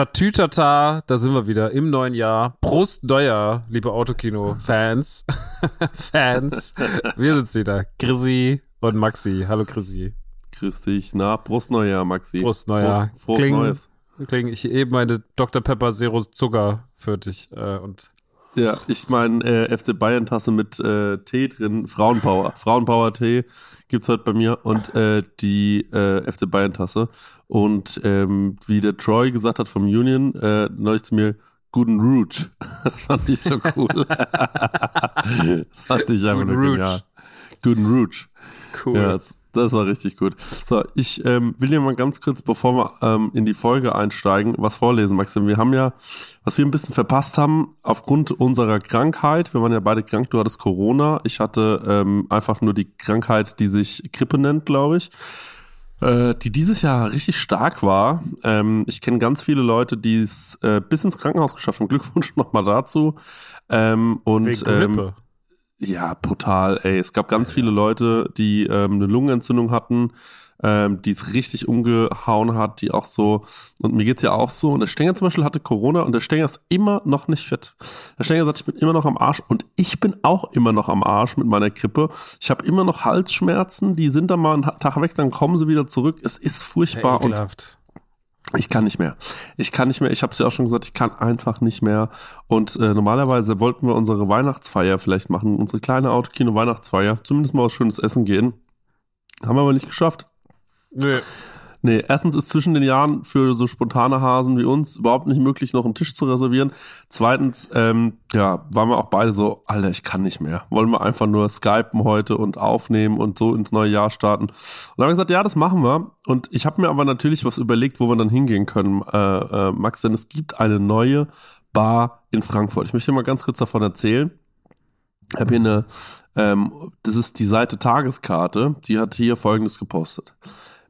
Tatütata, da sind wir wieder im neuen Jahr. Prost Neujahr, liebe Autokino-Fans. Fans. Wir sind's wieder. Chrissy und Maxi. Hallo Chrissy. Grüß dich. Na, Prost Neujahr, Maxi. Prost Neujahr. Frohes, Neues. Kling, ich eben meine Dr. Pepper Zero Zucker für dich äh, und Ja, ich meine äh, FC Bayern Tasse mit äh, Tee drin, Frauenpower. Frauenpower Tee gibt's heute bei mir und äh, die äh, FC Bayern Tasse. Und ähm, wie der Troy gesagt hat vom Union, äh, neulich zu mir, guten Rouge. Das fand ich so cool. das fand ich einfach Guten nur Rouge. genial. Guten Rouge. cool. Ja, das, das war richtig gut. So, ich ähm, will dir mal ganz kurz, bevor wir ähm, in die Folge einsteigen, was vorlesen, Maxim. Wir haben ja, was wir ein bisschen verpasst haben, aufgrund unserer Krankheit, wir waren ja beide krank, du hattest Corona, ich hatte ähm, einfach nur die Krankheit, die sich Grippe nennt, glaube ich, äh, die dieses Jahr richtig stark war. Ähm, ich kenne ganz viele Leute, die es äh, bis ins Krankenhaus geschafft haben. Glückwunsch nochmal dazu. Ähm, und Wegen ähm, Grippe. Ja, brutal, ey. Es gab ganz viele Leute, die ähm, eine Lungenentzündung hatten, ähm, die es richtig umgehauen hat, die auch so, und mir geht's ja auch so, und der Stenger zum Beispiel hatte Corona und der Stenger ist immer noch nicht fit. Der Stenger sagt, ich bin immer noch am Arsch und ich bin auch immer noch am Arsch mit meiner Grippe. Ich habe immer noch Halsschmerzen, die sind dann mal einen Tag weg, dann kommen sie wieder zurück. Es ist furchtbar und Ekelhaft. Ich kann nicht mehr. Ich kann nicht mehr. Ich habe es ja auch schon gesagt, ich kann einfach nicht mehr. Und äh, normalerweise wollten wir unsere Weihnachtsfeier vielleicht machen, unsere kleine Autokino-Weihnachtsfeier, zumindest mal was schönes Essen gehen. Haben wir aber nicht geschafft. Nö. Nee, erstens ist zwischen den Jahren für so spontane Hasen wie uns überhaupt nicht möglich, noch einen Tisch zu reservieren. Zweitens, ähm, ja, waren wir auch beide so, Alter, ich kann nicht mehr. Wollen wir einfach nur skypen heute und aufnehmen und so ins neue Jahr starten. Und dann haben wir gesagt, ja, das machen wir. Und ich habe mir aber natürlich was überlegt, wo wir dann hingehen können, äh, äh, Max, denn es gibt eine neue Bar in Frankfurt. Ich möchte mal ganz kurz davon erzählen. Ich habe hier eine, ähm, das ist die Seite Tageskarte, die hat hier folgendes gepostet.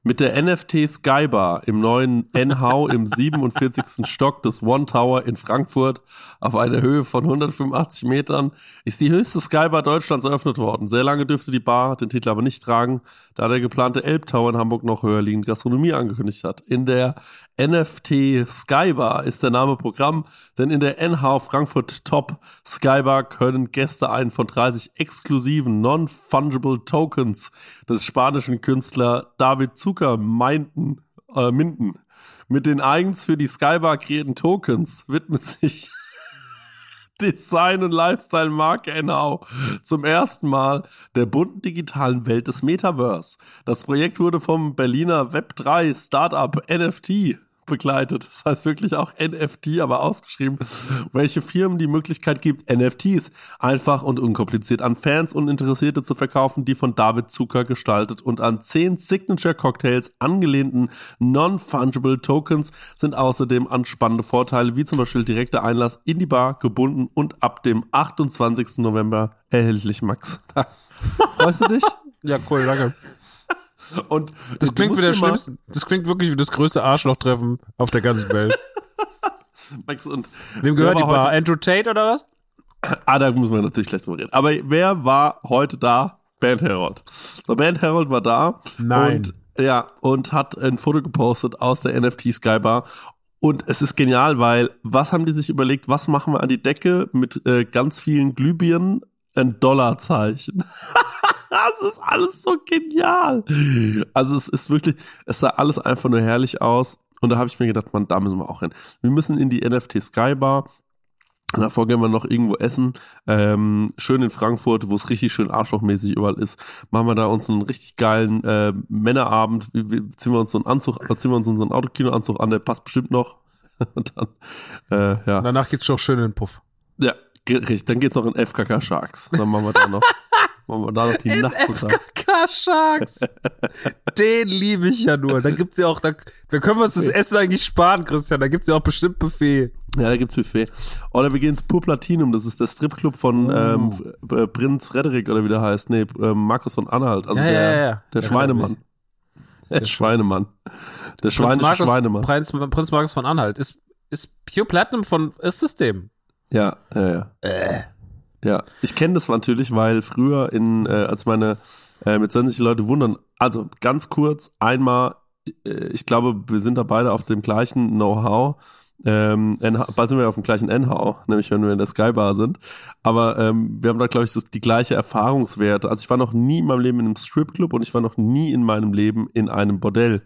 Mit der NFT Skybar im neuen NH im 47. Stock des One Tower in Frankfurt auf einer Höhe von 185 Metern ist die höchste Skybar Deutschlands eröffnet worden. Sehr lange dürfte die Bar den Titel aber nicht tragen, da der geplante Elbtower in Hamburg noch höher liegend Gastronomie angekündigt hat. In der NFT Skybar ist der Name Programm, denn in der NH Frankfurt Top Skybar können Gäste einen von 30 exklusiven Non-Fungible Tokens des spanischen Künstler David Zucker meinten, äh, minden. Mit den eigens für die Skybar kreierten Tokens widmet sich Design- und Lifestyle-Marke NH zum ersten Mal der bunten digitalen Welt des Metaverse. Das Projekt wurde vom Berliner Web3 Startup NFT begleitet. Das heißt wirklich auch NFT, aber ausgeschrieben, welche Firmen die Möglichkeit gibt, NFTs einfach und unkompliziert an Fans und Interessierte zu verkaufen, die von David Zucker gestaltet und an zehn Signature Cocktails angelehnten Non-Fungible Tokens sind außerdem an spannende Vorteile, wie zum Beispiel direkter Einlass in die Bar gebunden und ab dem 28. November erhältlich, Max. Freust du dich? Ja, cool, danke. Und Das klingt wie der schlimmste, das klingt wirklich wie das größte Arschlochtreffen auf der ganzen Welt. Max, und Wem gehört die Bar? Andrew Tate oder was? Ah, da müssen wir natürlich gleich drüber reden. Aber wer war heute da? Band Harold. So, Band Harold war da. Nein. Und, ja, und hat ein Foto gepostet aus der NFT Skybar. Und es ist genial, weil was haben die sich überlegt? Was machen wir an die Decke mit äh, ganz vielen Glühbirnen? Ein Dollarzeichen. das ist alles so genial. Also es ist wirklich, es sah alles einfach nur herrlich aus. Und da habe ich mir gedacht, man, da müssen wir auch hin. Wir müssen in die NFT Skybar. Und davor gehen wir noch irgendwo essen. Ähm, schön in Frankfurt, wo es richtig schön arschlochmäßig überall ist. Machen wir da uns einen richtig geilen äh, Männerabend. Wir, ziehen wir uns so einen Anzug, äh, ziehen wir uns unseren Autokinoanzug an, der passt bestimmt noch. Und dann, äh, ja. Danach geht's doch schön in den Puff. Ja, richtig. Dann geht's noch in FKK Sharks. Dann machen wir da noch, machen wir da noch die Nacht zusammen. Sharks. Den liebe ich ja nur. Da gibt's ja auch, da, da können wir uns das Essen eigentlich sparen, Christian. Da gibt's ja auch bestimmt Buffet. Ja, da gibt's Buffet. Oder wir gehen ins Pur Platinum, das ist der Stripclub von Oh. ähm, äh, Prinz Frederik oder wie der heißt. Nee, äh, Markus von Anhalt. Also Ja, der, ja, ja, der Schweinemann. Der Schweinemann. Der schweinische Markus, Schweinemann. Prinz, Prinz Markus von Anhalt. Ist, ist Pure Platinum von ist System. Ja, ja, ja. Äh. Ja, ich kenne das natürlich, weil früher in, äh, als meine, äh, mit wenn sich die Leute wundern, also ganz kurz, einmal, äh, ich glaube, wir sind da beide auf dem gleichen Know-how. Ähm, NH, bald sind wir auf dem gleichen NH, nämlich wenn wir in der Skybar sind. Aber ähm, wir haben da, glaube ich, das, die gleiche Erfahrungswerte. Also ich war noch nie in meinem Leben in einem Stripclub und ich war noch nie in meinem Leben in einem Bordell.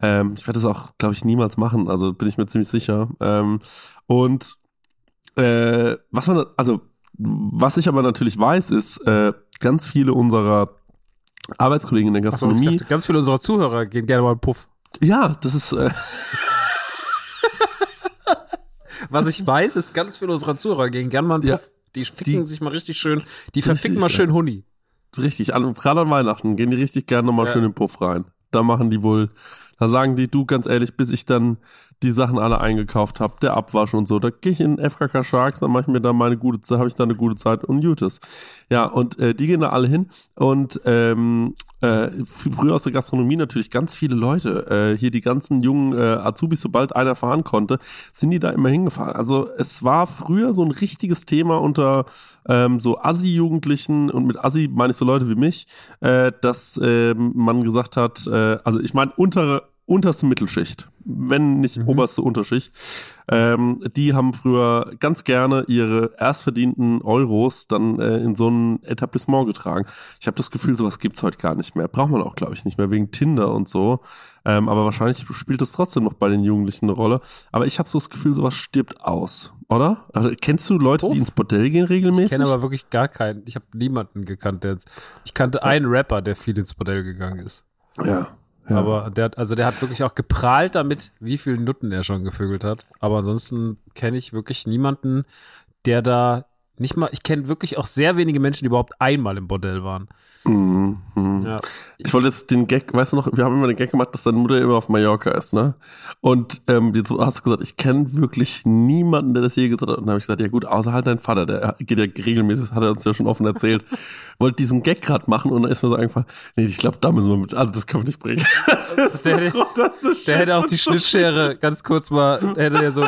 Ähm, ich werde das auch, glaube ich, niemals machen. Also bin ich mir ziemlich sicher. Ähm, und äh, was man, also was ich aber natürlich weiß, ist, äh, ganz viele unserer Arbeitskollegen in der Gastronomie. Dachte, ganz viele unserer Zuhörer gehen gerne mal einen Puff. Ja, das ist. Äh, Was ich weiß, ist, ganz viele unserer Zuhörer gehen gerne mal einen Puff. Ja, die ficken die, sich mal richtig schön, die verficken mal schön Huni. Richtig, an, gerade an Weihnachten gehen die richtig gerne nochmal ja. schön in den Puff rein. Da machen die wohl, da sagen die, du ganz ehrlich, bis ich dann die Sachen alle eingekauft habe, der Abwasch und so. Da gehe ich in FKK Sharks, dann mache ich mir da meine gute Zeit, habe ich da eine gute Zeit und Jutes. Ja, und äh, die gehen da alle hin und ähm, äh, früher aus der Gastronomie natürlich ganz viele Leute, äh, hier die ganzen jungen äh, Azubis, sobald einer fahren konnte, sind die da immer hingefahren. Also es war früher so ein richtiges Thema unter ähm, so Assi-Jugendlichen und mit Assi meine ich so Leute wie mich, äh, dass äh, man gesagt hat, äh, also ich meine untere unterste Mittelschicht, wenn nicht mhm. oberste Unterschicht, ähm, die haben früher ganz gerne ihre erstverdienten Euros dann äh, in so ein Etablissement getragen. Ich habe das Gefühl, sowas gibt's heute gar nicht mehr. Braucht man auch, glaube ich, nicht mehr wegen Tinder und so. Ähm, aber wahrscheinlich spielt das trotzdem noch bei den Jugendlichen eine Rolle. Aber ich habe so das Gefühl, sowas stirbt aus, oder? Also, kennst du Leute, Uff. die ins Bordell gehen regelmäßig? Ich kenne aber wirklich gar keinen. Ich habe niemanden gekannt, der jetzt. Ich kannte einen Rapper, der viel ins Bordell gegangen ist. Ja. Ja. Aber der hat, also der hat wirklich auch geprahlt damit, wie viel Nutten er schon gevögelt hat. Aber ansonsten kenne ich wirklich niemanden, der da nicht mal, ich kenne wirklich auch sehr wenige Menschen, die überhaupt einmal im Bordell waren. Mhm, mh. ja. Ich wollte jetzt den Gag, weißt du noch, wir haben immer den Gag gemacht, dass deine Mutter immer auf Mallorca ist, ne? Und ähm, jetzt hast du gesagt, ich kenne wirklich niemanden, der das je gesagt hat. Und dann habe ich gesagt, ja gut, außer halt dein Vater, der geht ja regelmäßig, hat er uns ja schon offen erzählt. wollte diesen Gag gerade machen und dann ist mir so eingefallen, nee, ich glaube, da müssen wir mit, also das können wir nicht bringen. Das ist der, hätte, der hätte auch die Schnittschere ganz kurz mal, hätte er so,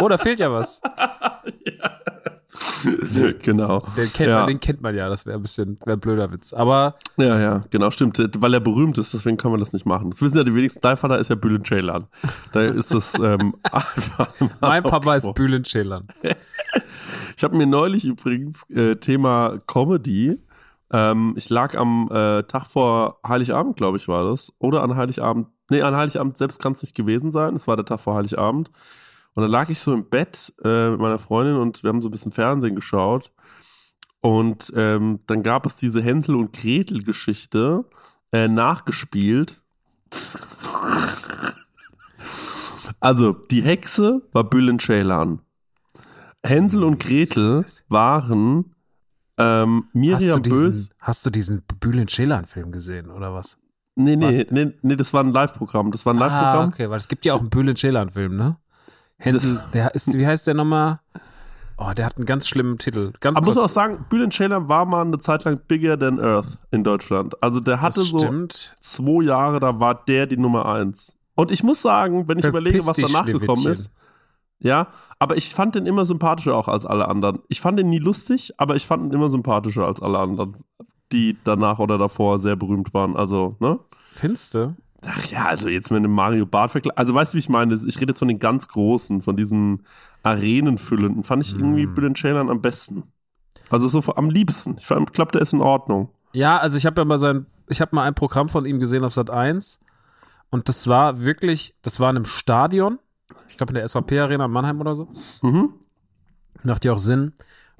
oh, da fehlt ja was. ja. genau. Den kennt, ja. man, den kennt man ja, das wäre ein bisschen wär ein blöder Witz. Aber. Ja, ja, genau, stimmt. Weil er berühmt ist, deswegen können wir das nicht machen. Das wissen ja die wenigsten. Dein Vater ist ja Bülent Ceylan. Da ist das ähm, einfach. Mein Papa ist Bülent Ceylan. ich habe mir neulich übrigens äh, Thema Comedy. Ähm, ich lag am äh, Tag vor Heiligabend, glaube ich, war das. Oder an Heiligabend. Nee, an Heiligabend selbst kann es nicht gewesen sein. Es war der Tag vor Heiligabend. Und dann lag ich so im Bett äh, mit meiner Freundin und wir haben so ein bisschen Fernsehen geschaut. Und ähm, dann gab es diese Hänsel und Gretel-Geschichte äh, nachgespielt. Also, die Hexe war Bülent Ceylan. Hänsel und Gretel waren ähm, Miriam hast diesen, Bös. Hast du diesen Bülent Ceylan-Film gesehen, oder was? Nee, nee, nee, nee, das war ein Live-Programm. Das war ein Live-Programm. Ah, okay, weil es gibt ja auch einen Bülent Ceylan-Film, ne? Hänsel, der ist, wie heißt der nochmal? Oh, der hat einen ganz schlimmen Titel. Ganz Aber muss man auch sagen, Bülent Ceylan war mal eine Zeit lang bigger than Earth in Deutschland. Also der hatte so zwei Jahre, da war der die Nummer eins. Und ich muss sagen, wenn ich Verpiss überlege, was danach gekommen ist, ja, aber ich fand den immer sympathischer auch als alle anderen. Ich fand den nie lustig, aber ich fand ihn immer sympathischer als alle anderen, die danach oder davor sehr berühmt waren. Also, ne? Findest du? Ach ja, also jetzt mit einem Mario Bart. Also weißt du, wie ich meine? Ich rede jetzt von den ganz großen, von diesen Arenenfüllenden. Fand ich irgendwie mm. Bülent Ceylan am besten. Also so am liebsten. Ich glaube, der ist in Ordnung. Ja, also ich habe ja mal sein, ich habe mal ein Programm von ihm gesehen auf Sat 1 und das war wirklich, das war in einem Stadion. Ich glaube in der SAP Arena in Mannheim oder so. Mhm. Macht ja auch Sinn.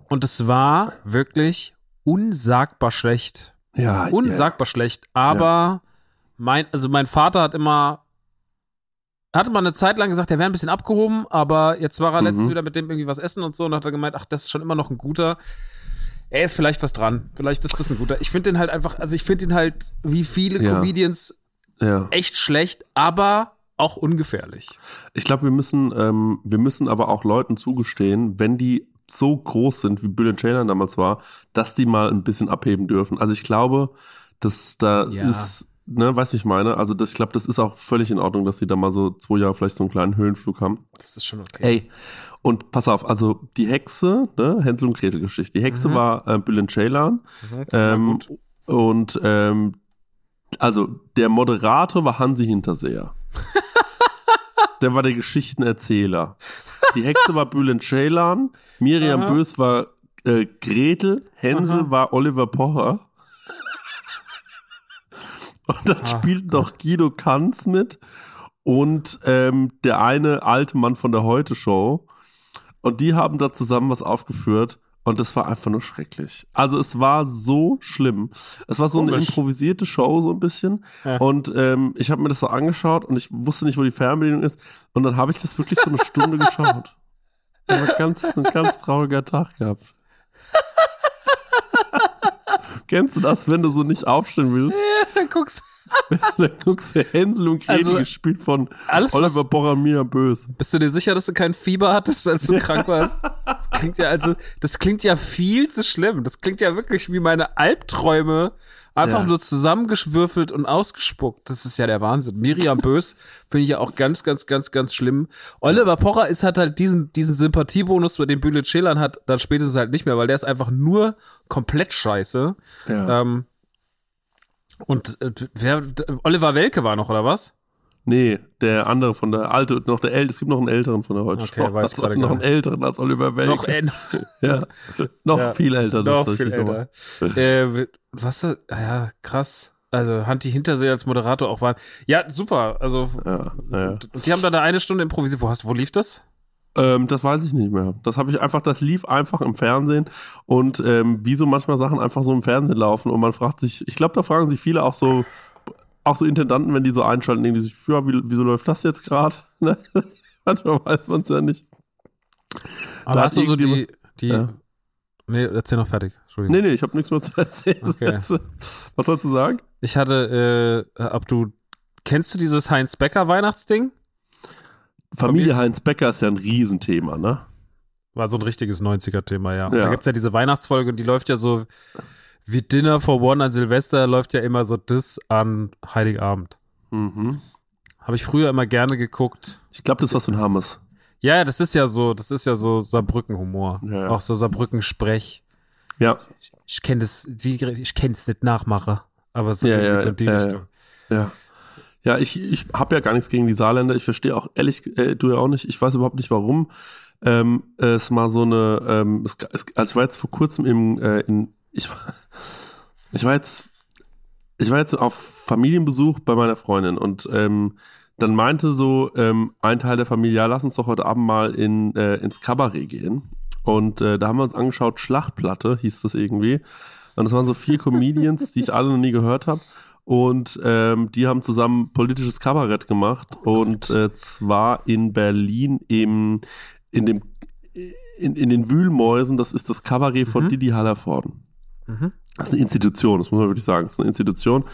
Und es war wirklich unsagbar schlecht. Ja, unsagbar yeah. schlecht, aber ja mein, also mein Vater hat immer, hatte mal eine Zeit lang gesagt, er wäre ein bisschen abgehoben, aber jetzt war er mhm. letztens wieder mit dem irgendwie was essen und so und hat er gemeint, ach, das ist schon immer noch ein guter. Er ist vielleicht was dran. Vielleicht ist das ein guter. Ich finde den halt einfach, also ich finde ihn halt, wie viele ja. Comedians, ja. echt schlecht, aber auch ungefährlich. Ich glaube, wir müssen, ähm, wir müssen aber auch Leuten zugestehen, wenn die so groß sind, wie Bill Chandler damals war, dass die mal ein bisschen abheben dürfen. Also ich glaube, dass da ja. ist ne, weißt du, ich meine? Also das, ich glaube, das ist auch völlig in Ordnung, dass sie da mal so zwei Jahre vielleicht so einen kleinen Höhenflug haben. Das ist schon okay. Ey, und pass auf, also die Hexe, ne, Hänsel und Gretel Geschichte. Die Hexe mhm. war äh, Bülent Ceylan. Mhm, ähm, und ähm, also der Moderator war Hansi Hinterseher. der war der Geschichtenerzähler. Die Hexe war Bülent Ceylan, Miriam Aha. Bös war äh, Gretel, Hänsel Aha. war Oliver Pocher. Und dann Ah, spielt noch Guido Kanz mit und ähm, der eine alte Mann von der Heute-Show. Und die haben da zusammen was aufgeführt und das war einfach nur schrecklich. Also es war so schlimm. Es war so eine Komisch. improvisierte Show so ein bisschen. Ja. Und ähm, ich habe mir das so angeschaut und ich wusste nicht, wo die Fernbedienung ist. Und dann habe ich das wirklich so eine Stunde geschaut. Das war ganz, ein ganz trauriger Tag gehabt. Kennst du das, wenn du so nicht aufstehen willst? Dann guckst Dann guckst du Hänsel und Gretel Also, gespielt von alles, Oliver Boromir Bös. Bist du dir sicher, dass du kein Fieber hattest, als du krank warst? Das klingt ja also, das klingt ja viel zu schlimm. Das klingt ja wirklich wie meine Albträume, einfach Ja. nur zusammengeschwürfelt und ausgespuckt. Das ist ja der Wahnsinn. Miriam Bös finde ich ja auch ganz, ganz, ganz, ganz schlimm. Oliver Pocher ist hat halt diesen diesen Sympathiebonus, bei dem Bülent Ceylan hat, dann spätestens halt nicht mehr, weil der ist einfach nur komplett scheiße. Ja. Ähm, und äh, wer Oliver Welke war noch oder was? Nee, der andere von der alte, noch der ältere, es gibt noch einen älteren von der heute Okay, weiß Also gerade noch einen älteren als Oliver Welke. Noch äh, ja. noch Ja. viel älter. Noch viel älter. äh, was? ah Ja, krass. Also Hanti Hintersee als Moderator auch waren. Ja, super. Also Ja, ja. die haben dann eine Stunde improvisiert. Wo hast, wo lief das? Ähm, das weiß ich nicht mehr. Das habe ich einfach, das lief einfach im Fernsehen und ähm, wie so manchmal Sachen einfach so im Fernsehen laufen und man fragt sich, ich glaube, da fragen sich viele auch so, auch so Intendanten, wenn die so einschalten, denken die sich, ja, wie, wieso läuft das jetzt gerade? Ne? Manchmal weiß man es ja nicht. Aber Da hast du so die, die Ja. Nee, erzähl noch fertig. Entschuldigung. Nee, nee, ich habe nichts mehr zu erzählen. Okay. Was sollst du sagen? Ich hatte, äh, ob du, kennst du dieses Heinz Becker Weihnachtsding? Familie Heinz Becker ist ja ein Riesenthema, ne? War so ein richtiges 90er-Thema, ja. Ja. Da gibt's ja diese Weihnachtsfolge und die läuft ja so wie Dinner for One an Silvester, läuft ja immer so das an Heiligabend. Mhm. Habe ich früher immer gerne geguckt. Ich glaube, das ist was von Hammes. Ja, ja, das ist ja so, das ist ja so Saarbrücken-Humor. Ja, ja. Auch so Saarbrücken-Sprech. Ja, Ich kenne das, wie, ich kenne es nicht nachmache, aber so, Ja, ja, so in die ja, ja. Richtung. ja. Ja, ich, ich habe ja gar nichts gegen die Saarländer. Ich verstehe auch ehrlich, äh, du ja auch nicht. Ich weiß überhaupt nicht, warum ähm, es mal so eine. Ähm, es, es, also ich war jetzt vor kurzem im, äh, in, ich, war- ich war jetzt, ich war jetzt auf Familienbesuch bei meiner Freundin und ähm, dann meinte so ähm, ein Teil der Familie, ja, lass uns doch heute Abend mal in, äh, ins Kabarett gehen. Und äh, da haben wir uns angeschaut, Schlachtplatte hieß das irgendwie. Und es waren so vier Comedians, die ich alle noch nie gehört habe. Und ähm, die haben zusammen politisches Kabarett gemacht. und äh, zwar in Berlin im, in dem in, in den Wühlmäusen, das ist das Kabarett von Mhm. Didi Hallervorden. Mhm. Das ist eine Institution, das muss man wirklich sagen. Das ist eine Institution.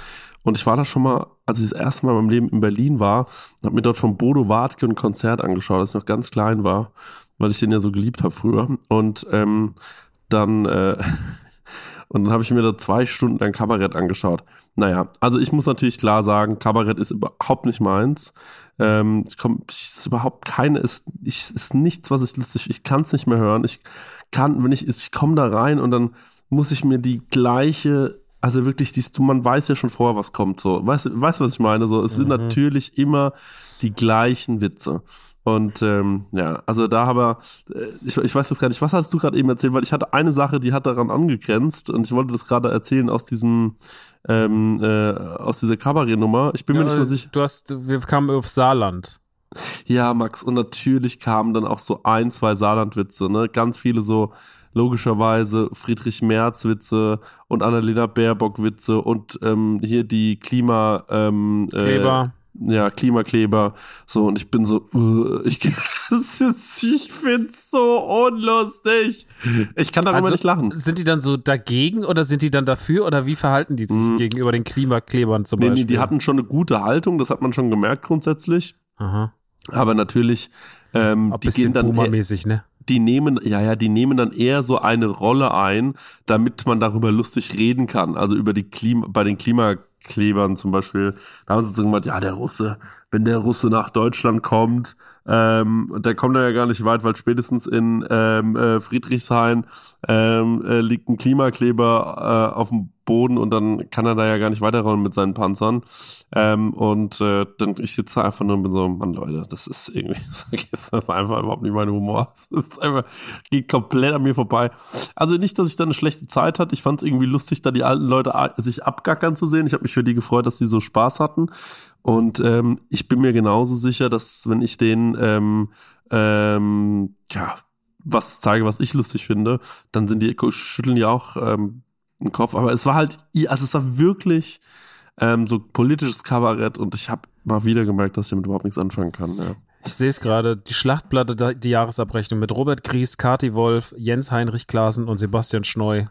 Und ich war da schon mal, als ich das erste Mal in meinem Leben in Berlin war, habe mir dort von Bodo Wartke ein Konzert angeschaut, als ich noch ganz klein war, weil ich den ja so geliebt habe früher. Und ähm, dann, äh, und dann habe ich mir da zwei Stunden lang Kabarett angeschaut. Naja, also ich muss natürlich klar sagen, Kabarett ist überhaupt nicht meins. Ähm, ich komm, ist überhaupt keine, ist, ich, ist nichts, was ich lustig, ich kann es nicht mehr hören. Ich kann, wenn ich, ich komme da rein und dann muss ich mir die gleiche, also wirklich, dies, du, man weiß ja schon vorher, was kommt, so. Weißt du, weißt, du, was ich meine? So, es sind Mhm. natürlich immer die gleichen Witze. Und ähm, ja, also da aber, äh, ich, ich weiß jetzt gar nicht, was hast du gerade eben erzählt, weil ich hatte eine Sache, die hat daran angegrenzt und ich wollte das gerade erzählen aus diesem, ähm, äh, aus dieser Kabarettnummer. Ich bin mir nicht mehr sicher. Du hast, wir kamen auf Saarland. Ja, Max, und natürlich kamen dann auch so ein, zwei Saarlandwitze, ne? Ganz viele so logischerweise Friedrich Merz Witze und Annalena Baerbock Witze und ähm, hier die Klima ähm, äh, Kleber. ja, Klimakleber. So, und ich bin so, uh, ich, ich find's so unlustig. Ich kann darüber Also, nicht lachen. Sind die dann so dagegen oder sind die dann dafür oder wie verhalten die sich Mhm. gegenüber den Klimaklebern zum Nee, nee, Beispiel? die hatten schon eine gute Haltung, das hat man schon gemerkt grundsätzlich. Aha. Aber natürlich, ähm, Ein die bisschen gehen dann, boomermäßig, ne? Die nehmen, ja, ja, die nehmen dann eher so eine Rolle ein, damit man darüber lustig reden kann. Also über die Klima, bei den Klimaklebern zum Beispiel, da haben sie so gemacht, ja, der Russe, wenn der Russe nach Deutschland kommt, ähm, der kommt da ja gar nicht weit, weil spätestens in ähm, äh, Friedrichshain ähm, äh, liegt ein Klimakleber äh, auf dem Boden und dann kann er da ja gar nicht weiterrollen mit seinen Panzern. Ähm, und äh, dann ich sitze einfach nur und bin so, Mann, Leute, das ist irgendwie, das ist einfach überhaupt nicht mein Humor. Das ist einfach, geht komplett an mir vorbei. Also nicht, dass ich da eine schlechte Zeit hatte. Ich fand es irgendwie lustig, da die alten Leute sich abgackern zu sehen. Ich habe mich für die gefreut, dass die so Spaß hatten. Und ähm, ich bin mir genauso sicher, dass wenn ich den ähm, ähm, ja, was zeige, was ich lustig finde, dann sind die schütteln die auch ähm, den Kopf. Aber es war halt, also es war wirklich ähm, so politisches Kabarett und ich habe mal wieder gemerkt, dass ich damit überhaupt nichts anfangen kann. Ja. Ich sehe es gerade, die Schlachtplatte, die Jahresabrechnung mit Robert Gries, Kati Wolf, Jens Heinrich Klaasen und Sebastian Schneu.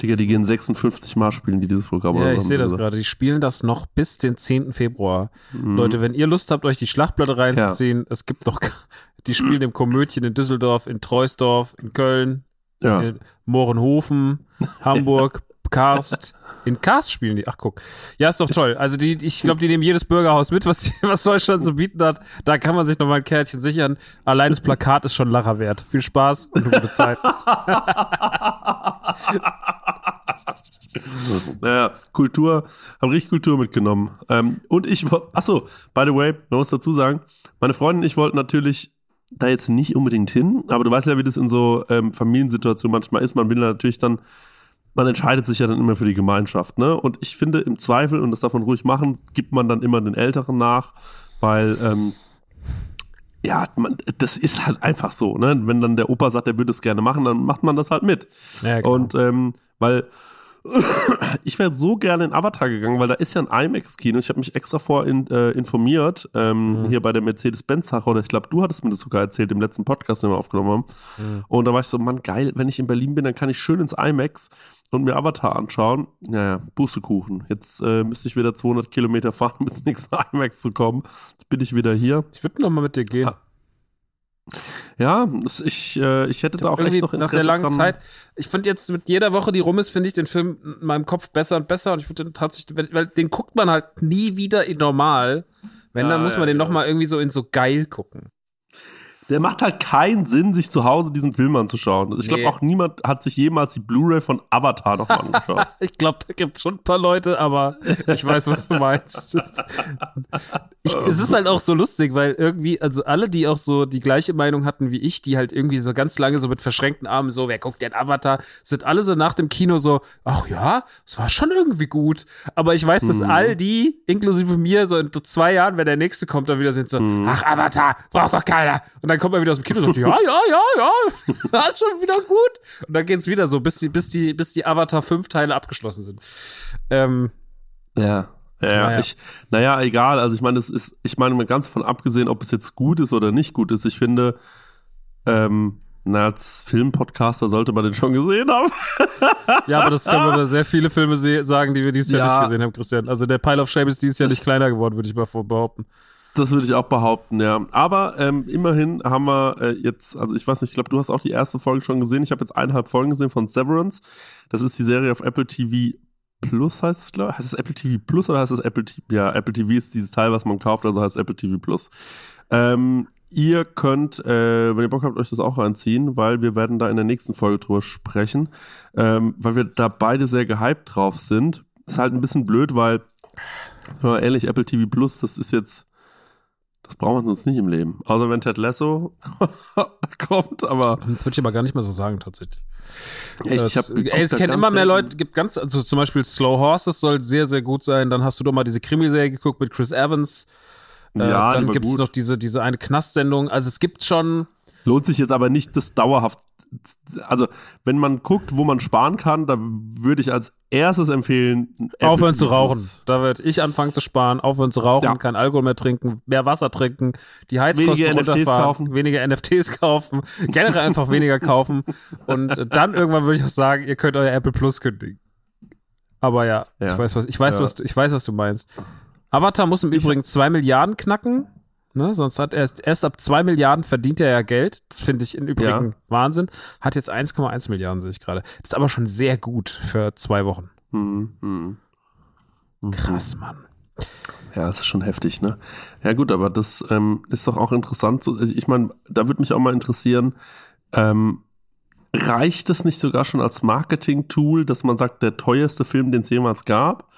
Digga, die gehen 56 Mal spielen, die dieses Programm Ja, ich sehe das gerade. Die spielen das noch bis den 10. Februar. Mhm. Leute, wenn ihr Lust habt, euch die Schlachtplatte reinzuziehen, ja. es gibt noch die spielen im Komödien in Düsseldorf, in Treusdorf, in Köln, ja. in Mohrenhofen, Hamburg, Karst. In Karst spielen die. Ach, guck. Ja, ist doch toll. Also die, ich glaube, die nehmen jedes Bürgerhaus mit, was, was Deutschland zu bieten hat. Da kann man sich nochmal ein Kärtchen sichern. Allein das Plakat ist schon Lacher wert. Viel Spaß und eine gute Zeit. naja, Kultur, habe richtig Kultur mitgenommen. Ähm, und ich, achso, by the way, man muss dazu sagen, meine Freundin und ich wollten natürlich da jetzt nicht unbedingt hin, aber du weißt ja, wie das in so ähm, Familiensituationen manchmal ist. Man will natürlich dann, man entscheidet sich ja dann immer für die Gemeinschaft, ne? Und ich finde im Zweifel, und das darf man ruhig machen, gibt man dann immer den Älteren nach, weil ähm, ja, man, das ist halt einfach so, ne? Wenn dann der Opa sagt, er würde es gerne machen, dann macht man das halt mit. Ja. Und ähm, weil ich wäre so gerne in Avatar gegangen, weil da ist ja ein IMAX-Kino. Ich habe mich extra vor in, äh, informiert, ähm, mhm. hier bei der Mercedes-Benz-Sache, oder ich glaube, du hattest mir das sogar erzählt im letzten Podcast, den wir aufgenommen haben. Mhm. Und da war ich so, Mann, geil, wenn ich in Berlin bin, dann kann ich schön ins IMAX und mir Avatar anschauen. Naja, Bußekuchen. Jetzt äh, müsste ich wieder 200 Kilometer fahren, um ins nächste IMAX zu kommen. Jetzt bin ich wieder hier. Ich würde noch mal mit dir gehen. Ah. Ja, ich, äh, ich hätte da auch echt noch Interesse nach der langen dran. Zeit. Ich finde jetzt mit jeder Woche, die rum ist, finde ich den Film in meinem Kopf besser und besser und ich würde tatsächlich, weil, weil, den guckt man halt nie wieder in normal. Wenn, ja, dann muss man ja, den ja. noch mal irgendwie so in so geil gucken der macht halt keinen Sinn, sich zu Hause diesen Film anzuschauen. Ich glaube, nee. auch niemand hat sich jemals die Blu-ray von Avatar nochmal angeschaut. ich glaube, da gibt es schon ein paar Leute, aber ich weiß, was du meinst. ich, es ist halt auch so lustig, weil irgendwie, also alle, die auch so die gleiche Meinung hatten wie ich, die halt irgendwie so ganz lange so mit verschränkten Armen so, wer guckt denn Avatar, sind alle so nach dem Kino so, ach ja, es war schon irgendwie gut. Aber ich weiß, dass hm. all die, inklusive mir, so in zwei Jahren, wenn der nächste kommt, dann wieder sind so, hm. ach Avatar, braucht doch keiner. Und dann dann kommt er wieder aus dem Kino und sagt, ja, ja, ja, ja, das ist schon wieder gut. Und dann geht's wieder so, bis die, bis die, bis die Avatar 5 Teile abgeschlossen sind. Ähm, ja. Ja, naja. ich, naja, egal. Also ich meine, das ist, ich meine, ganz davon abgesehen, ob es jetzt gut ist oder nicht gut ist, ich finde, ähm, na, als Filmpodcaster sollte man den schon gesehen haben. ja, aber das können wir sehr viele Filme sagen, die wir dieses Jahr nicht gesehen haben, Christian. Also der Pile of Shame ist dieses Jahr nicht kleiner geworden, würde ich mal behaupten. Das würde ich auch behaupten, ja. Aber ähm, immerhin haben wir äh, jetzt, also ich weiß nicht, ich glaube, du hast auch die erste Folge schon gesehen. Ich habe jetzt eineinhalb Folgen gesehen von Severance. Das ist die Serie auf Apple TV Plus heißt es, glaube ich. Heißt es Apple TV Plus oder heißt es Apple TV? Ja, Apple TV ist dieses Teil, was man kauft, also heißt Apple TV Plus. Ähm, ihr könnt, äh, wenn ihr Bock habt, euch das auch reinziehen, weil wir werden da in der nächsten Folge drüber sprechen, ähm, weil wir da beide sehr gehypt drauf sind. Ist halt ein bisschen blöd, weil, mal ehrlich, Apple TV Plus, das ist jetzt das brauchen wir sonst nicht im Leben. Außer wenn Ted Lasso kommt, aber. Das würde ich aber gar nicht mehr so sagen, tatsächlich. Echt, das, ich hab, ey, es kennen immer mehr Leute, gibt ganz, also zum Beispiel Slow Horses soll sehr, sehr gut sein. Dann hast du doch mal diese Krimiserie geguckt mit Chris Evans. Äh, ja, dann gibt es noch diese, diese eine Knastsendung. Also es gibt schon. Lohnt sich jetzt aber nicht, das dauerhaft also wenn man guckt, wo man sparen kann, da würde ich als erstes empfehlen, aufhören zu rauchen. Da würde ich anfangen zu sparen, aufhören zu rauchen, ja. kein Alkohol mehr trinken, mehr Wasser trinken, die Heizkosten weniger runterfahren, NFTs kaufen. weniger NFTs kaufen, generell einfach weniger kaufen und dann irgendwann würde ich auch sagen, ihr könnt euer Apple Plus kündigen. Aber ja, ja. ich weiß was, ich weiß ja. was, ich weiß was du meinst. Avatar muss im ich Übrigen zwei Milliarden knacken. Ne? Sonst hat er erst, erst ab 2 Milliarden verdient er ja Geld. Das finde ich im Übrigen ja. Wahnsinn. Hat jetzt 1,1 Milliarden, sehe ich gerade. Das ist aber schon sehr gut für zwei Wochen. Mhm. Mhm. Krass, Mann. Ja, das ist schon heftig, ne? Ja, gut, aber das ähm, ist doch auch interessant. Ich meine, da würde mich auch mal interessieren, ähm, reicht es nicht sogar schon als Marketing-Tool, dass man sagt, der teuerste Film, den es jemals gab?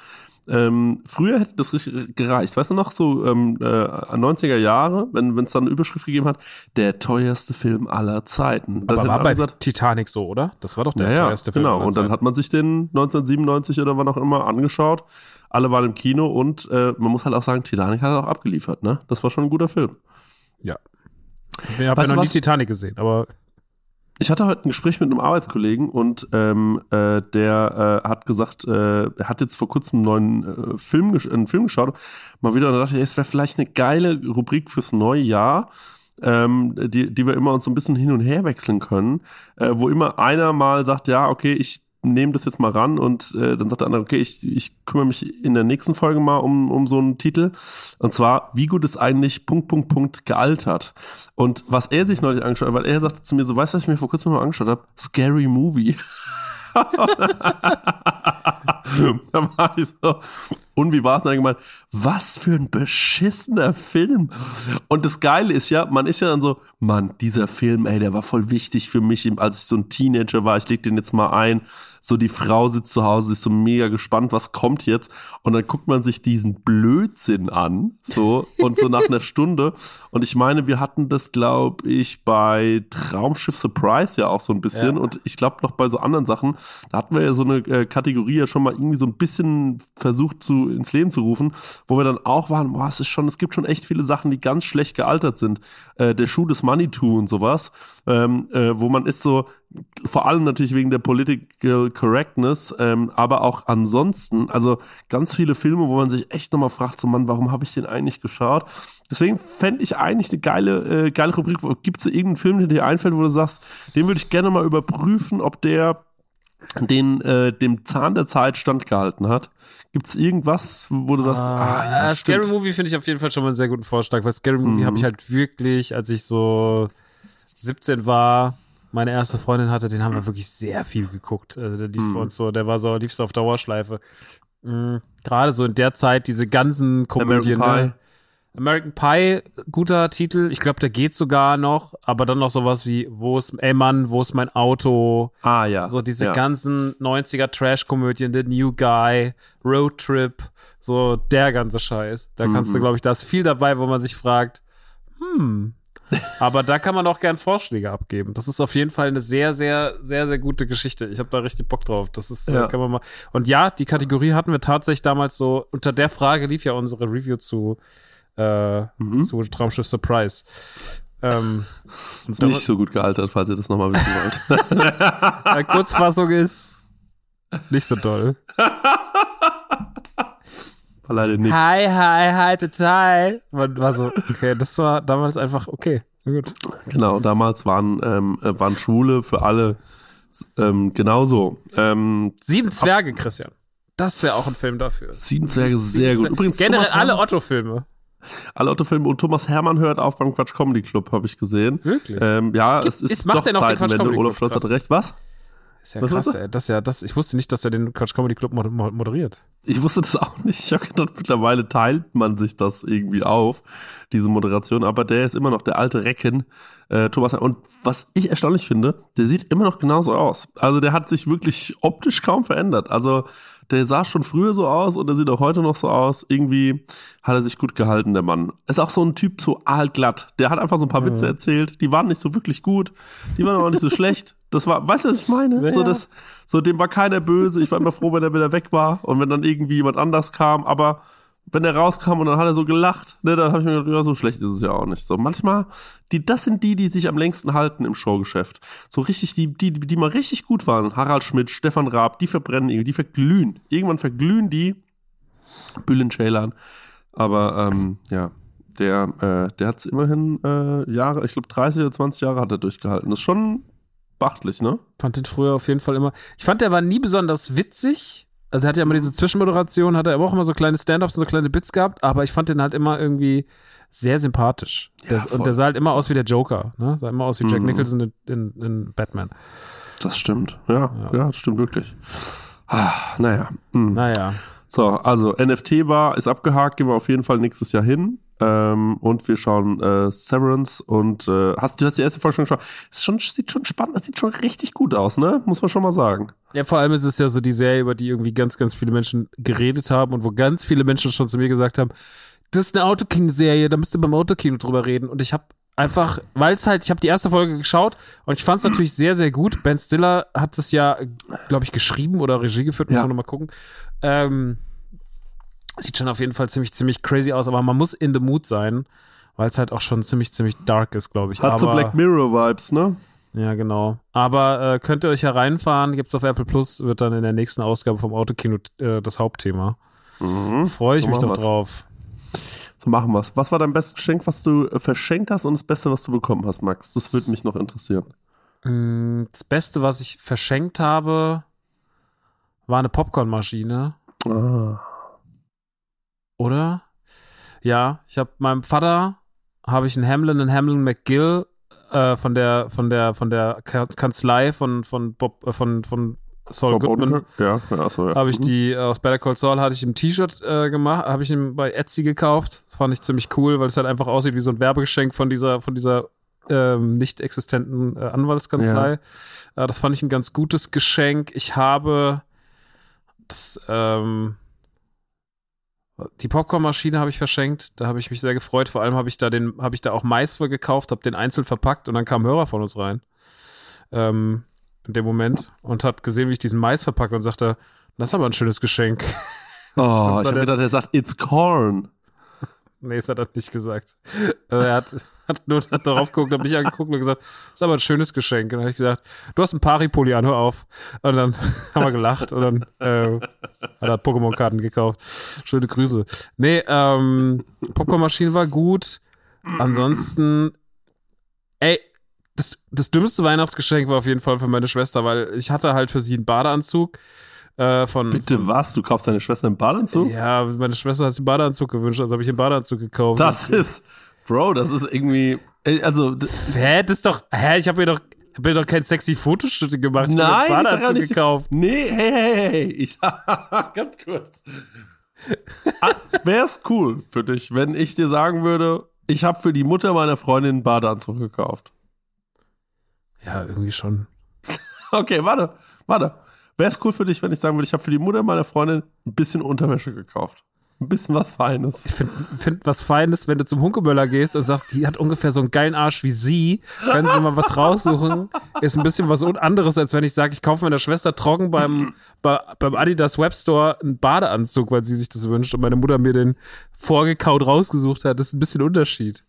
Ähm, früher hätte das gereicht. Weißt du noch, so ähm, äh, 90er Jahre, wenn es dann eine Überschrift gegeben hat, der teuerste Film aller Zeiten. Dann Aber war bei gesagt, Titanic so, oder? Das war doch der ja, teuerste Film. Genau, und dann hat man sich den 1997 oder wann auch immer angeschaut. Alle waren im Kino und äh, man muss halt auch sagen, Titanic hat auch abgeliefert, ne? Das war schon ein guter Film. Ja. Ich habe ja noch nie Titanic gesehen, aber ich hatte heute ein Gespräch mit einem Arbeitskollegen und ähm, äh, der äh, hat gesagt, äh, er hat jetzt vor kurzem einen neuen äh, Film, einen Film geschaut, mal wieder, und da dachte ich, es wäre vielleicht eine geile Rubrik fürs neue Jahr, ähm, die, die wir immer uns so ein bisschen hin und her wechseln können, äh, wo immer einer mal sagt, ja, okay, ich nehme das jetzt mal ran und äh, dann sagt der andere, okay, ich, ich kümmere mich in der nächsten Folge mal um, um so einen Titel. Und zwar, wie gut ist eigentlich Punkt, Punkt, Punkt gealtert? Und was er sich neulich angeschaut hat, weil er sagte zu mir so, weißt du, was ich mir vor kurzem mal angeschaut habe? Scary Movie. da war ich so, und wie war es denn gemeint? Was für ein beschissener Film. Und das Geile ist ja, man ist ja dann so, Mann, dieser Film, ey, der war voll wichtig für mich, als ich so ein Teenager war. Ich leg den jetzt mal ein. So die Frau sitzt zu Hause, ist so mega gespannt, was kommt jetzt. Und dann guckt man sich diesen Blödsinn an, so und so nach einer Stunde. Und ich meine, wir hatten das, glaube ich, bei Traumschiff Surprise ja auch so ein bisschen. Ja. Und ich glaube noch bei so anderen Sachen, da hatten wir ja so eine äh, Kategorie ja schon mal irgendwie so ein bisschen versucht zu ins Leben zu rufen, wo wir dann auch waren, boah, es ist schon, es gibt schon echt viele Sachen, die ganz schlecht gealtert sind. Äh, der Schuh des Money-Too und sowas, ähm, äh, wo man ist so, vor allem natürlich wegen der Political Correctness, ähm, aber auch ansonsten, also ganz viele Filme, wo man sich echt nochmal fragt, so Mann, warum habe ich den eigentlich geschaut? Deswegen fände ich eigentlich eine geile, äh, geile Rubrik. Gibt es irgendeinen Film, der dir einfällt, wo du sagst, den würde ich gerne mal überprüfen, ob der den äh, dem Zahn der Zeit standgehalten hat. Gibt es irgendwas, wo du sagst, ah, ah ja, Scary Movie finde ich auf jeden Fall schon mal einen sehr guten Vorschlag, weil Scary Movie mhm. habe ich halt wirklich, als ich so 17 war, meine erste Freundin hatte, den haben wir wirklich sehr viel geguckt. Also der lief mhm. uns so, der war so, lief so auf Dauerschleife. Mhm. Gerade so in der Zeit, diese ganzen Komödien. Ne? American Pie, guter Titel. Ich glaube, der geht sogar noch, aber dann noch sowas wie, wo ist, ey Mann, wo ist mein Auto? Ah, ja. So diese ja. ganzen 90er Trash-Komödien, The New Guy, Road Trip, so der ganze Scheiß. Da kannst mhm. du, glaube ich, da ist viel dabei, wo man sich fragt, hm, aber da kann man auch gern Vorschläge abgeben. Das ist auf jeden Fall eine sehr, sehr, sehr, sehr gute Geschichte. Ich habe da richtig Bock drauf. Das ist, äh, ja. kann man mal. Und ja, die Kategorie hatten wir tatsächlich damals so. Unter der Frage lief ja unsere Review zu äh, mhm. zu Traumschiff Surprise. Ähm, ist nicht so gut gealtert, falls ihr das nochmal wissen wollt. Die Kurzfassung ist nicht so toll. War leider nicht. Hi, hi, hi, total. Man war so, okay, das war damals einfach okay. Gut. Genau, damals waren, ähm, äh, waren Schule für alle ähm, genauso. Ähm, Sieben Zwerge, Christian. Das wäre auch ein Film dafür. Sieben Zwerge, sehr gut. Übrigens, Generell alle Otto-Filme. Alle Otto-Filme und Thomas Hermann hört auf beim Quatsch Comedy Club, habe ich gesehen. Wirklich? Ähm, ja, Gibt, es ist, ist macht doch Zeitenwende. Olaf Scholz hatte recht. Was? Ist ja Was krass, ey. Das ja, das, ich wusste nicht, dass er den Quatsch Comedy Club moderiert. Ich wusste das auch nicht. Ich habe gedacht, mittlerweile teilt man sich das irgendwie auf, diese Moderation. Aber der ist immer noch der alte Recken, äh, Thomas. Und was ich erstaunlich finde, der sieht immer noch genauso aus. Also der hat sich wirklich optisch kaum verändert. Also der sah schon früher so aus und der sieht auch heute noch so aus. Irgendwie hat er sich gut gehalten, der Mann. Ist auch so ein Typ, so aalglatt. Der hat einfach so ein paar Witze erzählt. Die waren nicht so wirklich gut. Die waren aber nicht so schlecht. Das war, weißt du, was ich meine? Ja. So, das, so, dem war keiner böse. Ich war immer froh, wenn er wieder weg war und wenn dann irgendwie jemand anders kam. Aber wenn er rauskam und dann hat er so gelacht, ne, dann habe ich mir gedacht, ja, so schlecht ist es ja auch nicht. So manchmal, die, das sind die, die sich am längsten halten im Showgeschäft. So richtig, die, die, die mal richtig gut waren. Harald Schmidt, Stefan Raab, die verbrennen irgendwie, die verglühen. Irgendwann verglühen die. Bülent Ceylan. Aber ähm, ja, der, äh, der hat es immerhin äh, Jahre, ich glaube 30 oder 20 Jahre hat er durchgehalten. Das ist schon beachtlich, ne? Fand den früher auf jeden Fall immer. Ich fand, der war nie besonders witzig also er hat ja immer diese Zwischenmoderation, hat er aber auch immer so kleine Stand-ups und so kleine Bits gehabt, aber ich fand den halt immer irgendwie sehr sympathisch. Der, und der sah halt immer aus wie der Joker, ne? Sah immer aus wie Jack mhm. Nicholson in, in, in, Batman. Das stimmt, ja, ja, ja das stimmt wirklich. Ah, naja. Mh. Naja. So, also NFT-Bar ist abgehakt, gehen wir auf jeden Fall nächstes Jahr hin. Ähm, und wir schauen äh, Severance und äh, hast du hast die erste Folge schon geschaut? Es schon, sieht schon spannend, das sieht schon richtig gut aus, ne? Muss man schon mal sagen. Ja, vor allem ist es ja so die Serie, über die irgendwie ganz, ganz viele Menschen geredet haben und wo ganz viele Menschen schon zu mir gesagt haben, das ist eine Autokino-Serie, da müsst ihr beim Autokino drüber reden. Und ich habe einfach, weil es halt, ich habe die erste Folge geschaut und ich fand es natürlich sehr, sehr gut. Ben Stiller hat es ja, glaube ich, geschrieben oder Regie geführt, muss Ja. man nochmal gucken. Ähm, sieht schon auf jeden Fall ziemlich, ziemlich crazy aus, aber man muss in the mood sein, weil es halt auch schon ziemlich, ziemlich dark ist, glaube ich. Hat aber, so Black Mirror-Vibes, ne? Ja, genau. Aber äh, könnt ihr euch ja reinfahren, gibt's auf Apple Plus, wird dann in der nächsten Ausgabe vom Autokino äh, das Hauptthema. Mhm. Freue ich So mich doch wir's. drauf. So machen wir's. Was war dein bestes Geschenk, was du äh, verschenkt hast und das Beste, was du bekommen hast, Max? Das würde mich noch interessieren. Mm, Das Beste, was ich verschenkt habe, war eine Popcornmaschine, Ah. Oder? Ja, ich habe meinem Vater habe ich einen Hamlin und Hamlin McGill äh, von der von der von der Ka- Kanzlei von von Bob äh, von von Saul Bob Goodman Odenkirk? Ja, ja, achso, ja. habe ich Mhm. die äh, aus Better Call Saul hatte ich ein T-Shirt äh, gemacht, habe ich ihm bei Etsy gekauft. Das fand ich ziemlich cool, weil es halt einfach aussieht wie so ein Werbegeschenk von dieser von dieser ähm, nicht existenten äh, Anwaltskanzlei. Äh, das fand ich ein ganz gutes Geschenk. Ich habe das ähm, die Popcornmaschine habe ich verschenkt. Da habe ich mich sehr gefreut. Vor allem habe ich da den habe ich da auch Mais für gekauft, habe den einzeln verpackt und dann kam ein Hörer von uns rein. Ähm, in dem Moment und hat gesehen, wie ich diesen Mais verpacke und sagte, das ist aber ein schönes Geschenk. Oh, war ich habe gedacht, er sagt, it's corn. Nee, das hat er nicht gesagt. Äh, er hat, hat nur hat darauf geguckt, hat mich angeguckt und gesagt, das ist aber ein schönes Geschenk. Und dann habe ich gesagt, du hast einen Paripulli an, hör auf. Und dann haben wir gelacht und dann äh, hat er Pokémon-Karten gekauft. Schöne Grüße. Nee, ähm, Popcornmaschine war gut. Ansonsten, ey, das, das dümmste Weihnachtsgeschenk war auf jeden Fall für meine Schwester, weil ich hatte halt für sie einen Badeanzug äh, von, Bitte was? Du kaufst deine Schwester einen Badeanzug? Ja, meine Schwester hat sich einen Badeanzug gewünscht, also habe ich einen Badeanzug gekauft. Das ist, Bro, das ist irgendwie, äh, also, Hä, das ist doch. Hä, ich habe mir doch. Habe mir doch kein sexy Fotoshooting gemacht. Ich Nein, habe ich sag ja Badeanzug nicht- gekauft. nee, hey, hey, hey, ich, ganz kurz. Ah, Wär's cool für dich, wenn ich dir sagen würde, ich habe für die Mutter meiner Freundin einen Badeanzug gekauft. Ja, irgendwie schon. Okay, warte, warte. Wär's cool für dich, wenn ich sagen würde, ich habe für die Mutter meiner Freundin ein bisschen Unterwäsche gekauft. Ein bisschen was Feines. Ich finde find was Feines, wenn du zum Hunkemöller gehst und sagst, die hat ungefähr so einen geilen Arsch wie sie. Können sie mal was raussuchen? Ist ein bisschen was anderes, als wenn ich sage, ich kaufe meiner Schwester trocken beim, bei, beim Adidas Webstore einen Badeanzug, weil sie sich das wünscht und meine Mutter mir den vorgekaut rausgesucht hat. Das ist ein bisschen Unterschied.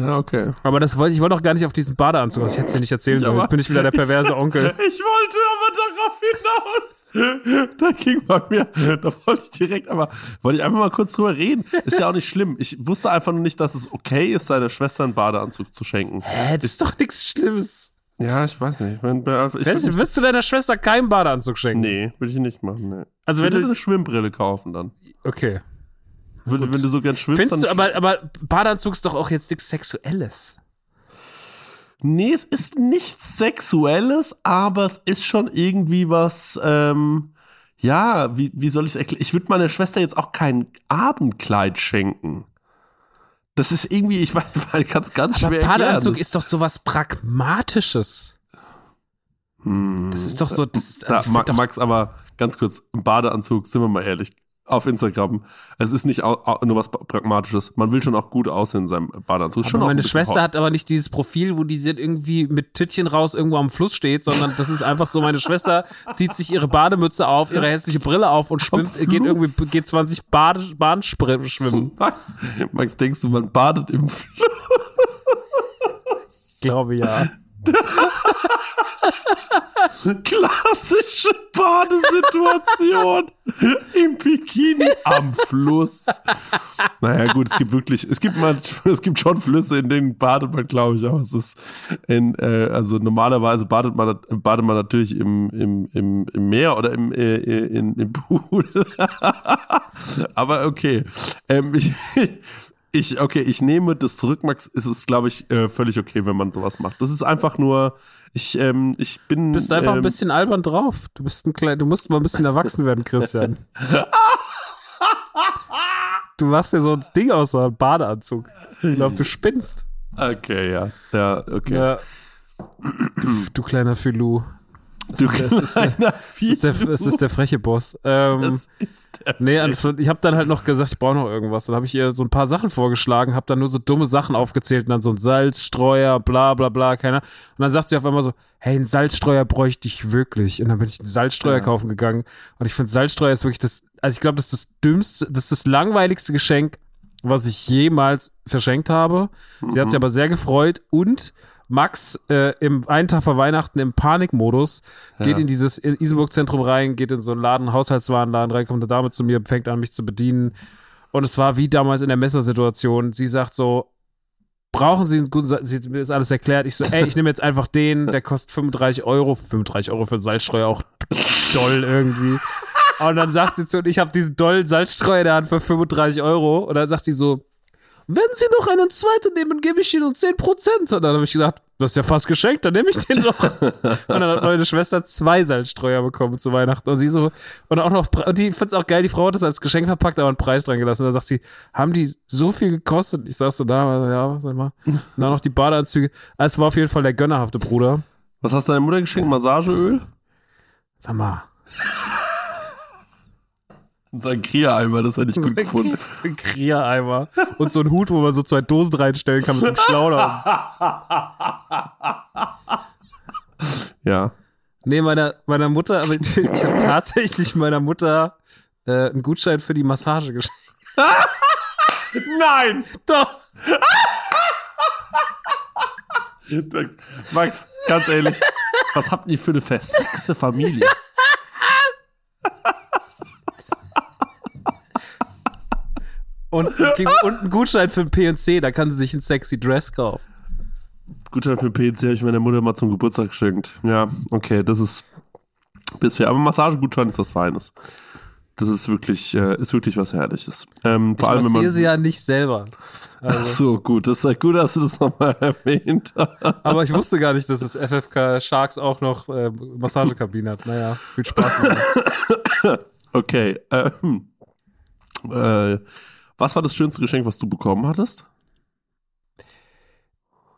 Ja, okay. Aber das wollte ich wollte auch gar nicht auf diesen Badeanzug. Ich hätte es dir nicht erzählen sollen. Jetzt bin ich wieder der perverse Onkel. Ich wollte aber darauf hinaus. Da ging bei mir, da wollte ich direkt, aber wollte ich einfach mal kurz drüber reden. Ist ja auch nicht schlimm. Ich wusste einfach nur nicht, dass es okay ist, seiner Schwester einen Badeanzug zu schenken. Hä, das ist doch nichts Schlimmes. Ja, ich weiß nicht. Ich, mein, ich nicht- wirst du deiner Schwester keinen Badeanzug schenken? nee, würde ich nicht machen. Nee. Also Ich wenn du. eine Schwimmbrille kaufen dann. Okay. Wenn, wenn du so gern schwimmst, Findest du, dann aber, aber Badeanzug ist doch auch jetzt nichts Sexuelles. Nee, es ist nichts Sexuelles, aber es ist schon irgendwie was, ähm, ja, wie, wie soll ich es erklären? Ich würde meiner Schwester jetzt auch kein Abendkleid schenken. Das ist irgendwie, ich weiß, ich kann es ganz Aber schwer Badeanzug erklären. ist doch sowas Pragmatisches. Hm, Das ist doch so. Das ist, da, also ich Ma find doch, Max, aber ganz kurz, im Badeanzug, sind wir mal ehrlich, auf Instagram, es ist nicht nur was Pragmatisches. Man will schon auch gut aussehen in seinem Badeanzug. Ein meine Schwester hot. hat aber nicht dieses Profil, wo die sind irgendwie mit Tittchen raus irgendwo am Fluss steht, sondern das ist einfach so, meine Schwester zieht sich ihre Bademütze auf, ihre hässliche Brille auf und schwimmt, Fluss. geht irgendwie, geht 20 Bade, Bahnspr- schwimmen, Max, Max, denkst du, man badet im glaube ja. Klassische Badesituation im Bikini am Fluss. Naja, gut, es gibt wirklich, es gibt mal, es gibt schon Flüsse, in denen badet man, glaube ich, aber es ist in, äh, also normalerweise badet man, badet man natürlich im, im, im, im Meer oder im, äh, in, im Pool. aber okay. Ähm, ich, ich, okay, ich nehme das zurück, Max. Es ist, glaube ich, äh, völlig okay, wenn man sowas macht. Das ist einfach nur, ich, ähm, ich bin. Du bist einfach ähm, ein bisschen albern drauf. Du bist ein klein, du musst mal ein bisschen erwachsen werden, Christian. Du machst dir so ein Ding aus, einem Badeanzug. Ich glaube, du spinnst. Okay, ja. Ja, okay. Ja. Du, du kleiner Filou. Du kleiner es ist, der, es ist der freche Boss. Ähm, das ist der nee, also, ich habe dann halt noch gesagt, ich brauche noch irgendwas. Dann habe ich ihr so ein paar Sachen vorgeschlagen, habe dann nur so dumme Sachen aufgezählt und dann so ein Salzstreuer, bla bla bla, keiner. Und dann sagt sie auf einmal so, hey, ein Salzstreuer bräuchte ich wirklich. Und dann bin ich einen Salzstreuer ja. kaufen gegangen. Und ich finde, Salzstreuer ist wirklich das, also ich glaube, das ist das dümmste, das ist das langweiligste Geschenk, was ich jemals verschenkt habe. Mhm. Sie hat sich aber sehr gefreut und Max äh, im einen Tag vor Weihnachten im Panikmodus geht ja. in dieses Isenburg-Zentrum rein, geht in so einen Laden, Haushaltswarenladen rein, kommt eine Dame zu mir, fängt an, mich zu bedienen. Und es war wie damals in der Messersituation. Sie sagt so, brauchen Sie einen guten, sie mir ist alles erklärt. Ich so, ey, ich nehme jetzt einfach den, der kostet 35 Euro. 35 Euro für einen Salzstreuer auch doll irgendwie. Und dann sagt sie zu, und ich habe diesen dollen Salzstreuer in der Hand für 35 Euro. Und dann sagt sie so, wenn Sie noch einen zweiten nehmen, gebe ich Ihnen 10%. Und dann habe ich gesagt, das ist ja fast geschenkt, dann nehme ich den doch. und dann hat meine Schwester zwei Salzstreuer bekommen zu Weihnachten. Und sie so, und auch noch, und die find's auch geil, die Frau hat das als Geschenk verpackt, aber einen Preis dran gelassen. Und dann sagt sie, haben die so viel gekostet? Ich sag so, da, ja, sag mal. Und dann noch die Badeanzüge. Also, es war auf jeden Fall der gönnerhafte Bruder. Was hast du deiner Mutter geschenkt? Massageöl? Sag mal. So ein Kriereimer, das hätte ich gut gefunden. So ein Kriereimer. Und so ein Hut, wo man so zwei Dosen reinstellen kann mit einem Schlauder. ja. Nee, meiner, meiner Mutter, aber ich, habe tatsächlich meiner Mutter äh, einen Gutschein für die Massage geschenkt. Nein! Doch! Max, ganz ehrlich, was habt ihr für eine versexe Familie? Und, und ein Gutschein für den PNC, da kann sie sich ein sexy Dress kaufen. Gutschein für PNC habe ich meiner Mutter mal zum Geburtstag geschenkt. Ja, okay, das ist bisher. Aber Massagegutschein ist was Feines. Das ist wirklich, äh, ist wirklich was Herrliches. Ähm, vor ich allem, wenn man sie ja nicht selber. Also. Ach so, gut. Das ist ja gut, dass du das nochmal erwähnt hast. Aber ich wusste gar nicht, dass das FFK Sharks auch noch äh, Massagekabine hat. Naja, viel Spaß. okay. Ähm, äh, was war das schönste Geschenk, was du bekommen hattest?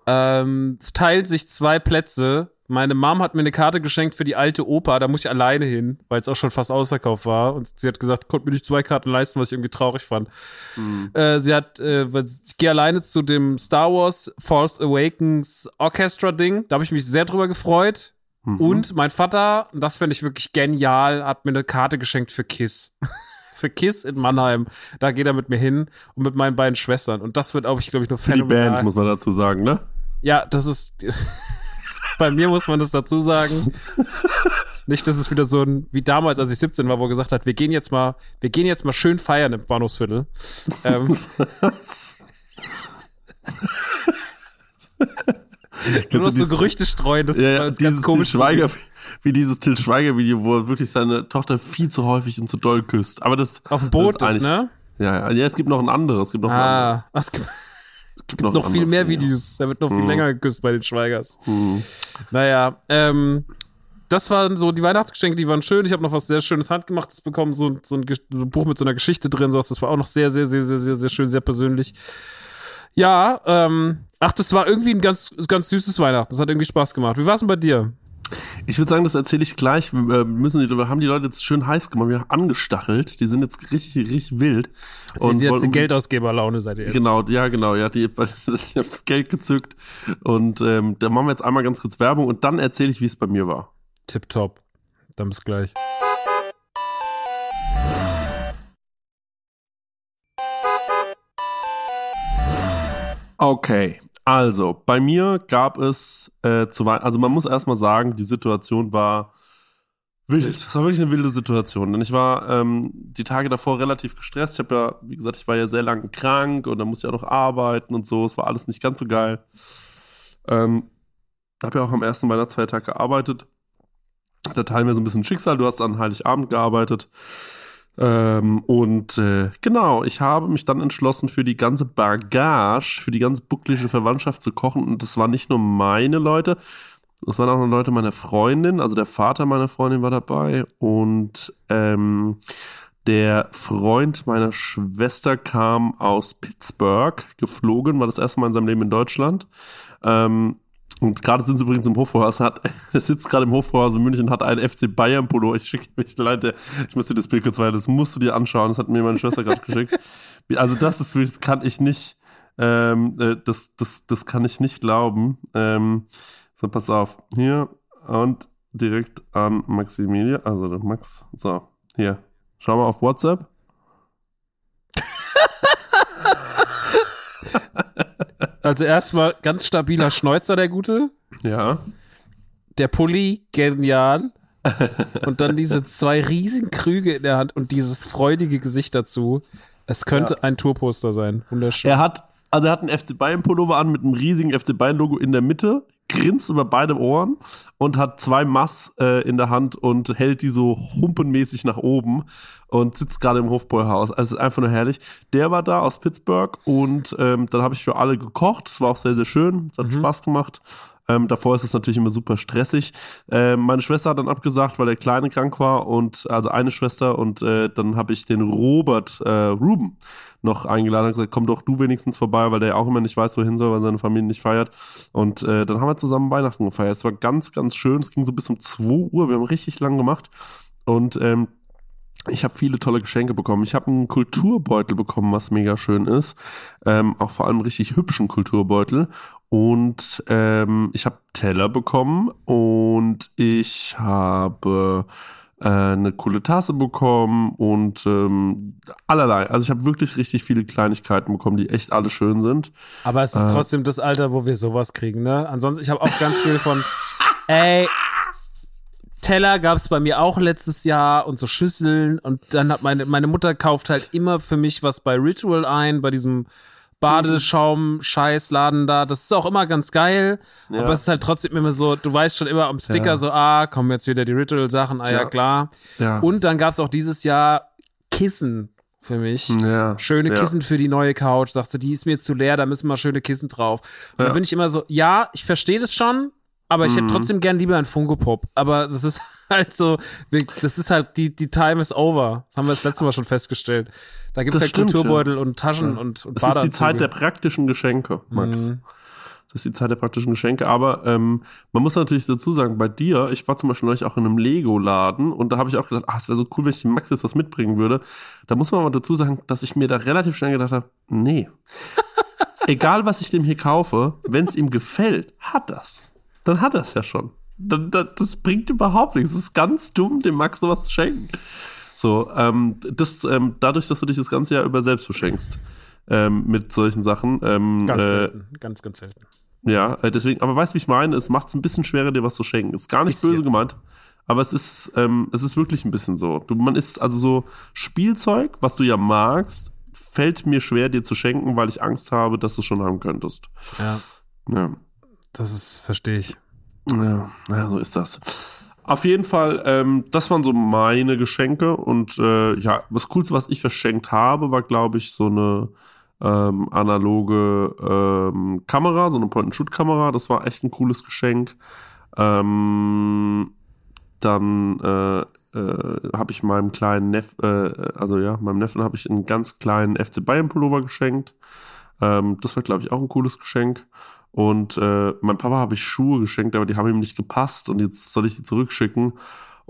Ähm, es teilt sich zwei Plätze. Meine Mom hat mir eine Karte geschenkt für die alte Oper, da muss ich alleine hin, weil es auch schon fast ausverkauft war. Und sie hat gesagt, konnte mir nicht zwei Karten leisten, was ich irgendwie traurig fand. Mhm. Äh, sie hat, äh, ich gehe alleine zu dem Star Wars Force Awakens Orchestra Ding. Da habe ich mich sehr drüber gefreut. Mhm. Und mein Vater, das finde ich wirklich genial, hat mir eine Karte geschenkt für Kiss. für Kiss in Mannheim. Da geht er mit mir hin und mit meinen beiden Schwestern. Und das wird auch, ich glaube ich, nur Für die Band, muss man dazu sagen, ne? Ja, das ist. bei mir muss man das dazu sagen. Nicht, dass es wieder so ein, wie damals, als ich 17 war, wo er gesagt hat, wir gehen jetzt mal, wir gehen jetzt mal schön feiern im Bahnhofsviertel. ähm? Du musst so Gerüchte streuen, das ja, ist ganz komisch. Schweiger, wie dieses Till Schweiger-Video, wo er wirklich seine Tochter viel zu häufig und zu doll küsst. Aber das. Auf dem Boot ist, ne? Ja, ja, es gibt noch ein anderes. Es gibt noch ah, ein anderes. Es gibt, es gibt noch, noch viel mehr Videos. Da wird noch viel hm. länger geküsst bei den Schweigers. Hm. Naja, ähm, das waren so die Weihnachtsgeschenke, die waren schön. Ich habe noch was sehr Schönes Handgemachtes bekommen, so, so, ein, so, ein, Buch mit so einer Geschichte drin. Sowas. Das war auch noch sehr, sehr, sehr, sehr, sehr, sehr schön, sehr persönlich. Ja, ähm, ach, das war irgendwie ein ganz, ganz süßes Weihnachten. Das hat irgendwie Spaß gemacht. Wie war es denn bei dir? Ich würde sagen, das erzähle ich gleich. Wir, müssen die, wir haben die Leute jetzt schön heiß gemacht, wir haben angestachelt. Die sind jetzt richtig, richtig wild. Das und jetzt die Geldausgeberlaune seid ihr jetzt. Genau, ja, genau. Ja, die, ich habe das Geld gezückt. Und ähm, da machen wir jetzt einmal ganz kurz Werbung und dann erzähle ich, wie es bei mir war. Tipptopp. Dann bis gleich. Okay, also bei mir gab es äh, zu also man muss erstmal sagen, die Situation war wild. Es war wirklich eine wilde Situation, denn ich war ähm, die Tage davor relativ gestresst. Ich habe ja, wie gesagt, ich war ja sehr lange krank und dann musste ich auch noch arbeiten und so. Es war alles nicht ganz so geil. Ähm, habe ja auch am ersten meiner zwei Tage gearbeitet. Da teilen wir so ein bisschen Schicksal. Du hast an Heiligabend gearbeitet. Ähm, und äh, genau, ich habe mich dann entschlossen, für die ganze Bagage, für die ganze bucklische Verwandtschaft zu kochen. Und das waren nicht nur meine Leute, das waren auch noch Leute meiner Freundin, also der Vater meiner Freundin war dabei. Und ähm, Der Freund meiner Schwester kam aus Pittsburgh geflogen, war das erste Mal in seinem Leben in Deutschland. Ähm, und gerade sind sie übrigens im Hofbräuhaus, hat, er sitzt gerade im Hofbräuhaus in München, hat einen FC Bayern Polo. Ich schicke mich leid, ich muss dir das Bild kurz weiter, das musst du dir anschauen, das hat mir meine Schwester gerade geschickt. Also das ist, das kann ich nicht, ähm, äh, das, das, das kann ich nicht glauben. Ähm, so, pass auf, hier und direkt an Maximilian, also Max, so, hier, schau mal auf WhatsApp. Also erstmal ganz stabiler Schnäuzer, der Gute. Ja. Der Pulli, genial. und dann diese zwei riesen Krüge in der Hand und dieses freudige Gesicht dazu. Es könnte ja. ein Tourposter sein. Wunderschön. Er hat, also er hat einen FC Bayern Pullover an mit einem riesigen FC Bayern Logo in der Mitte, grinst über beide Ohren und hat zwei Mass äh, in der Hand und hält die so humpenmäßig nach oben und sitzt gerade im Hofbräuhaus. Also ist einfach nur herrlich. Der war da aus Pittsburgh und ähm, dann habe ich für alle gekocht. Es war auch sehr, sehr schön. Es hat mhm. Spaß gemacht. Ähm, davor ist es natürlich immer super stressig. Ähm, meine Schwester hat dann abgesagt, weil der Kleine krank war und also eine Schwester und äh, dann habe ich den Robert äh, Ruben noch eingeladen und gesagt, komm doch du wenigstens vorbei, weil der auch immer nicht weiß, wohin soll, weil seine Familie nicht feiert. Und äh, dann haben wir zusammen Weihnachten gefeiert. Es war ganz, ganz schön. Es ging so bis um 2 Uhr. Wir haben richtig lang gemacht. Und ähm, ich habe viele tolle Geschenke bekommen. Ich habe einen Kulturbeutel bekommen, was mega schön ist. Ähm, auch vor allem richtig hübschen Kulturbeutel. Und ähm, ich habe Teller bekommen und ich habe äh, eine coole Tasse bekommen und ähm, allerlei. Also ich habe wirklich richtig viele Kleinigkeiten bekommen, die echt alle schön sind. Aber es ist äh, trotzdem das Alter, wo wir sowas kriegen, ne? Ansonsten, ich habe auch ganz viel von, ey, Teller gab es bei mir auch letztes Jahr und so Schüsseln und dann hat meine, meine Mutter kauft halt immer für mich was bei Ritual ein, bei diesem Badeschaum-Scheißladen da. Das ist auch immer ganz geil, ja. aber es ist halt trotzdem immer so, du weißt schon immer am Sticker ja. so, ah, kommen jetzt wieder die Ritual-Sachen, ah ja, klar. Und dann gab es auch dieses Jahr Kissen für mich. Ja, schöne ja. Kissen für die neue Couch. Sagte, die ist mir zu leer, da müssen mal schöne Kissen drauf. Und ja. da bin ich immer so, ja, ich verstehe das schon, aber ich mhm. hätte trotzdem gern lieber ein Funko Pop. Aber das ist halt so, das ist halt, die, die Time is over. Das haben wir das letzte Mal schon festgestellt. Da gibt es halt stimmt, Kulturbeutel ja. und Taschen ja. und, und Das ist die Zeit der praktischen Geschenke, Max. Mhm. Das ist die Zeit der praktischen Geschenke. Aber ähm, man muss natürlich dazu sagen, bei dir, ich war zum Beispiel neulich auch in einem Lego-Laden und da habe ich auch gedacht, ach, es wäre so cool, wenn ich dem Max jetzt was mitbringen würde. Da muss man aber dazu sagen, dass ich mir da relativ schnell gedacht habe, nee. Egal, was ich dem hier kaufe, wenn es ihm gefällt, hat das. Dann hat er es ja schon. Das bringt überhaupt nichts. Es ist ganz dumm, dem Max sowas zu schenken. So, ähm, das, ähm, dadurch, dass du dich das ganze Jahr über selbst beschenkst ähm, mit solchen Sachen. Ähm, ganz äh, selten, ganz, ganz selten. Ja, äh, deswegen, aber weißt du, wie ich meine? Es macht es ein bisschen schwerer, dir was zu schenken. Ist gar nicht bisschen. böse gemeint. Aber es ist, ähm, es ist wirklich ein bisschen so. Du, man ist also so Spielzeug, was du ja magst, fällt mir schwer, dir zu schenken, weil ich Angst habe, dass du es schon haben könntest. Ja. Ja. Das ist, verstehe ich. Ja, ja, so ist das. Auf jeden Fall, ähm, das waren so meine Geschenke und äh, ja, das Coolste, was ich verschenkt habe, war, glaube ich, so eine ähm, analoge ähm, Kamera, so eine Point-and-Shoot-Kamera. Das war echt ein cooles Geschenk. Ähm, dann äh, äh, habe ich meinem kleinen Neff, äh, also ja, meinem Neffen habe ich einen ganz kleinen FC Bayern Pullover geschenkt. Ähm, das war, glaube ich, auch ein cooles Geschenk. Und äh, mein Papa habe ich Schuhe geschenkt, aber die haben ihm nicht gepasst und jetzt soll ich die zurückschicken.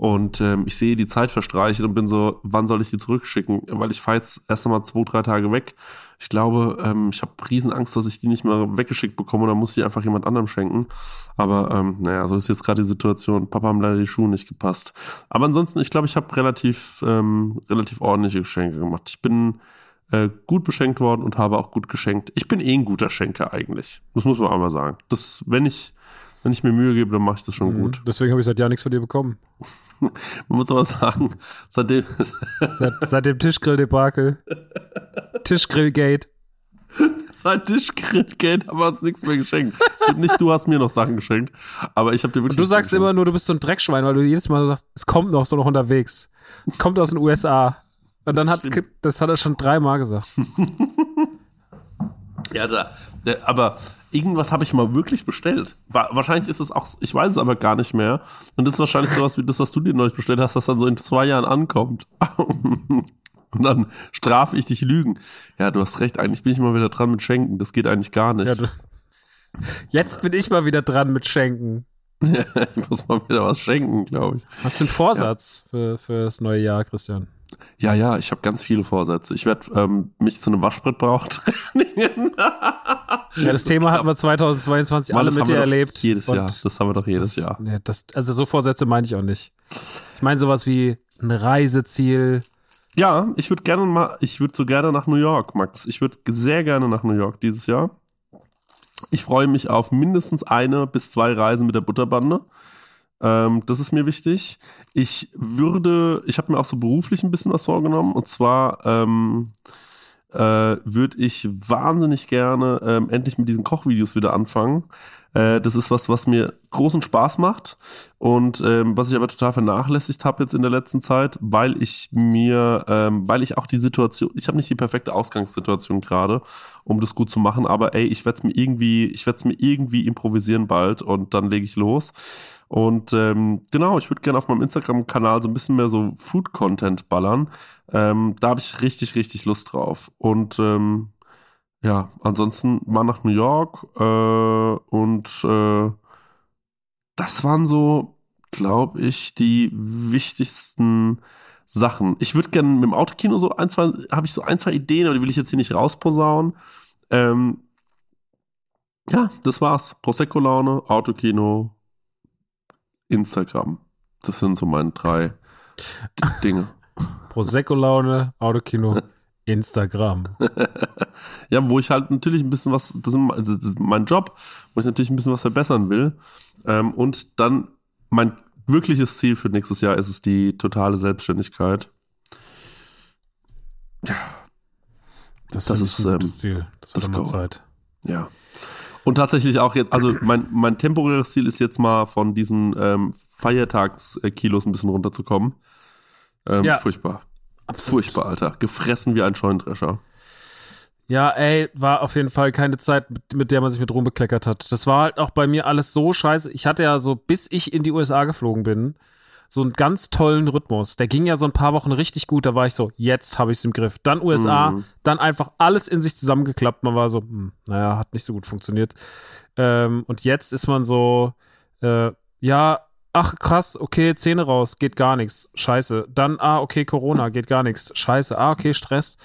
Und ähm, ich sehe die Zeit verstreichen und bin so, wann soll ich die zurückschicken? Weil ich fahre jetzt erst einmal zwei, drei Tage weg. Ich glaube, ähm, ich habe Riesenangst, dass ich die nicht mehr weggeschickt bekomme oder muss die einfach jemand anderem schenken. Aber ähm, naja, so ist jetzt gerade die Situation. Papa haben leider die Schuhe nicht gepasst. Aber ansonsten, ich glaube, ich habe relativ, ähm, relativ ordentliche Geschenke gemacht. Ich bin äh, gut beschenkt worden und habe auch gut geschenkt. Ich bin eh ein guter Schenker eigentlich. Das muss man auch mal sagen. Das, wenn ich, wenn ich mir Mühe gebe, dann mache ich das schon mhm. gut. Deswegen habe ich seit Jahr nichts von dir bekommen. man muss aber sagen, seitdem. seit, seit dem Tischgrill-Debakel. Tischgrillgate. Seit Tischgrillgate haben wir uns nichts mehr geschenkt. nicht du hast mir noch Sachen geschenkt, aber ich habe dir wirklich. Und du sagst immer nur, du bist so ein Dreckschwein, weil du jedes Mal so sagst, es kommt noch so noch unterwegs. Es kommt aus den USA. Und dann hat, das hat er schon dreimal gesagt. ja, da, aber irgendwas habe ich mal wirklich bestellt. Wahrscheinlich ist es auch, ich weiß es aber gar nicht mehr. Und das ist wahrscheinlich sowas wie das, was du dir neulich bestellt hast, das dann so in zwei Jahren ankommt. Und dann strafe ich dich Lügen. Ja, du hast recht, eigentlich bin ich mal wieder dran mit Schenken. Das geht eigentlich gar nicht. Ja, du, jetzt bin ich mal wieder dran mit Schenken. Ja, ich muss mal wieder was schenken, glaube ich. Hast du einen Vorsatz ja. für, für das neue Jahr, Christian? Ja, ja, ich habe ganz viele Vorsätze. Ich werde ähm, mich zu einem Waschbrettbrauch trainieren. ja, das Thema hatten wir 2022 Mann, alle mit dir erlebt. Jedes Jahr. Das haben wir doch jedes das, Jahr. Nee, das, also so Vorsätze meine ich auch nicht. Ich meine sowas wie ein Reiseziel. Ja, ich würde gerne mal, ich würde so gerne nach New York, Max. Ich würde sehr gerne nach New York dieses Jahr. Ich freue mich auf mindestens eine bis zwei Reisen mit der Butterbande. Ähm, das ist mir wichtig. Ich würde, ich habe mir auch so beruflich ein bisschen was vorgenommen. Und zwar ähm, äh, würde ich wahnsinnig gerne ähm, endlich mit diesen Kochvideos wieder anfangen. Äh, das ist was, was mir großen Spaß macht und ähm, was ich aber total vernachlässigt habe jetzt in der letzten Zeit, weil ich mir, ähm, weil ich auch die Situation, ich habe nicht die perfekte Ausgangssituation gerade, um das gut zu machen, aber ey, ich werde es mir irgendwie, ich werde es mir irgendwie improvisieren bald und dann lege ich los. Und ähm, genau, ich würde gerne auf meinem Instagram-Kanal so ein bisschen mehr so Food-Content ballern. Ähm, da habe ich richtig, richtig Lust drauf. Und ähm, ja, ansonsten mal nach New York äh, und äh, das waren so, glaube ich, die wichtigsten Sachen. Ich würde gerne mit dem Autokino so ein, zwei, habe ich so ein, zwei Ideen, aber die will ich jetzt hier nicht rausposaunen. Ähm, ja, das war's. Prosecco-Laune, Autokino, Instagram. Das sind so meine drei Dinge. Prosecco-Laune, Autokino, Instagram. ja, wo ich halt natürlich ein bisschen was, das ist mein Job, wo ich natürlich ein bisschen was verbessern will. Ähm, und dann mein wirkliches Ziel für nächstes Jahr ist es die totale Selbstständigkeit. Ja. Das, das ist ähm, das Ziel. Das wird das Zeit. Ja. Und tatsächlich auch jetzt, also mein, mein temporäres Ziel ist jetzt mal von diesen ähm, Feiertagskilos ein bisschen runterzukommen. Ähm, ja. Furchtbar. Absolut. Furchtbar, Alter. Gefressen wie ein Scheunendrescher. Ja, ey, war auf jeden Fall keine Zeit, mit, mit, der man sich mit rumbekleckert hat. Das war halt auch bei mir alles so scheiße. Ich hatte ja so, bis ich in die USA geflogen bin, so einen ganz tollen Rhythmus. Der ging ja so ein paar Wochen richtig gut. Da war ich so, jetzt habe ich es im Griff. Dann USA, mhm. dann einfach alles in sich zusammengeklappt. Man war so, hm, naja, hat nicht so gut funktioniert. Ähm, und jetzt ist man so, äh, ja, ach krass, okay, Zähne raus, geht gar nichts, scheiße. Dann, ah, okay, Corona, geht gar nichts, scheiße. Ah, okay, Stress.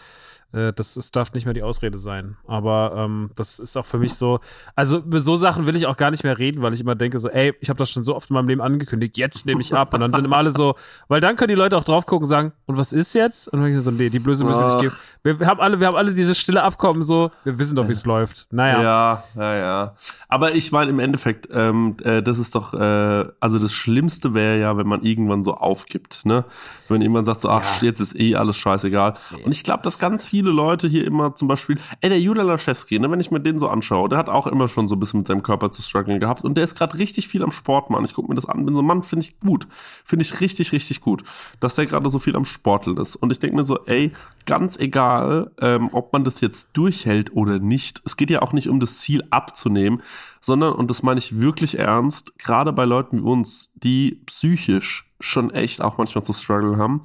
Äh, das ist, darf nicht mehr die Ausrede sein. Aber ähm, das ist auch für mich so. Also über so Sachen will ich auch gar nicht mehr reden, weil ich immer denke so, ey, ich habe das schon so oft in meinem Leben angekündigt, jetzt nehme ich ab. Und dann sind immer alle so, weil dann können die Leute auch drauf gucken und sagen, und was ist jetzt? Und dann ich so, nee, die Blöße müssen wir nicht geben. Wir, haben alle, wir haben alle dieses stille Abkommen so, wir wissen doch, wie es läuft. Naja. Ja, ja, ja. Aber ich meine, im Endeffekt, ähm, äh, das ist doch, äh, also das Schlimmste wäre ja, wenn man irgendwann so aufgibt, ne? Wenn jemand sagt so, ach, ja. jetzt ist eh alles scheißegal. Und ich glaube, dass ganz viele Leute hier immer zum Beispiel, ey, der Julia Laschewski, ne, wenn ich mir den so anschaue, der hat auch immer schon so ein bisschen mit seinem Körper zu strugglen gehabt und der ist gerade richtig viel am Sport, Mann. Ich gucke mir das an, bin so, Mann, finde ich gut. Finde ich richtig, richtig gut, dass der gerade so viel am Sporteln ist. Und ich denke mir so, ey, ganz egal, ähm, ob man das jetzt durchhält oder nicht. Es geht ja auch nicht um das Ziel abzunehmen, sondern, und das meine ich wirklich ernst, gerade bei Leuten wie uns, die psychisch schon echt auch manchmal zu struggle haben,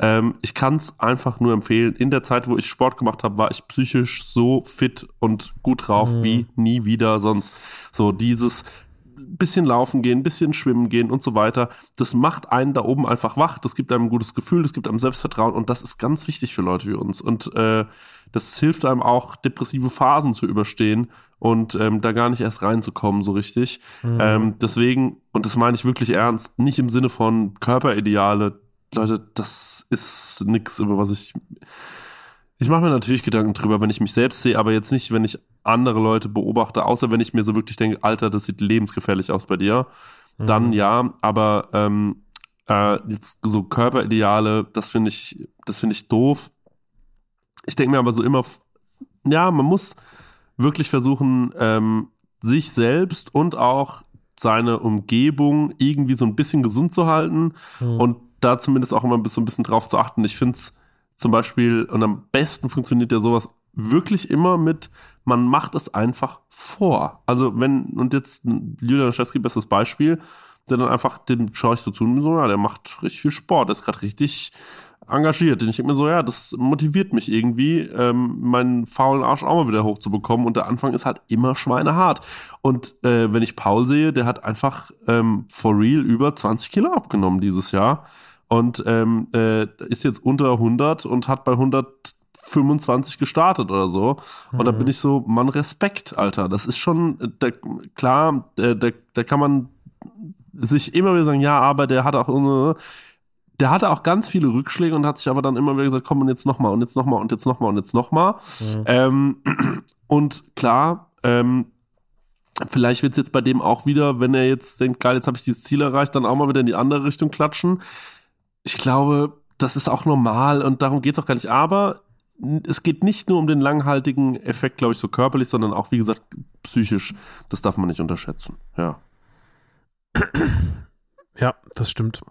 ähm, ich kann es einfach nur empfehlen. In der Zeit, wo ich Sport gemacht habe, war ich psychisch so fit und gut drauf mhm. wie nie wieder sonst. So dieses bisschen laufen gehen, bisschen schwimmen gehen und so weiter. Das macht einen da oben einfach wach. Das gibt einem ein gutes Gefühl, das gibt einem Selbstvertrauen und das ist ganz wichtig für Leute wie uns. Und äh, das hilft einem auch, depressive Phasen zu überstehen und ähm, da gar nicht erst reinzukommen so richtig. Mhm. Ähm, deswegen, und das meine ich wirklich ernst, nicht im Sinne von Körperideale, Leute, das ist nix, über was ich. Ich mache mir natürlich Gedanken drüber, wenn ich mich selbst sehe, aber jetzt nicht, wenn ich andere Leute beobachte, außer wenn ich mir so wirklich denke, Alter, das sieht lebensgefährlich aus bei dir. Mhm. Dann ja, aber ähm, äh, jetzt so Körperideale, das finde ich, das finde ich doof. Ich denke mir aber so immer, ja, man muss wirklich versuchen, ähm, sich selbst und auch seine Umgebung irgendwie so ein bisschen gesund zu halten mhm. und da zumindest auch immer so ein bisschen drauf zu achten. Ich finde es zum Beispiel, und am besten funktioniert ja sowas wirklich immer mit, man macht es einfach vor. Also wenn, und jetzt Julian Laschewski, bestes Beispiel, der dann einfach, den schaue ich so zu so, ja, der macht richtig viel Sport, der ist gerade richtig engagiert. Und ich denke mir so, ja, das motiviert mich irgendwie, ähm, meinen faulen Arsch auch mal wieder hochzubekommen. Und der Anfang ist halt immer schweinehart. Und äh, wenn ich Paul sehe, der hat einfach ähm, for real über 20 Kilo abgenommen dieses Jahr. Und ähm, äh, ist jetzt unter 100 und hat bei 125 gestartet oder so. Und da bin ich so, Mann, Respekt, Alter. Das ist schon, äh, der, klar, da der, der kann man sich immer wieder sagen, ja, aber der hat auch der hatte auch ganz viele Rückschläge und hat sich aber dann immer wieder gesagt, komm und jetzt nochmal und jetzt nochmal und jetzt nochmal und jetzt nochmal. Mhm. Ähm, und klar, ähm, vielleicht wird es jetzt bei dem auch wieder, wenn er jetzt denkt, geil, jetzt habe ich dieses Ziel erreicht, dann auch mal wieder in die andere Richtung klatschen. Ich glaube, das ist auch normal und darum geht es auch gar nicht. Aber es geht nicht nur um den langhaltigen Effekt, glaube ich, so körperlich, sondern auch, wie gesagt, psychisch. Das darf man nicht unterschätzen. Ja. Ja, das stimmt.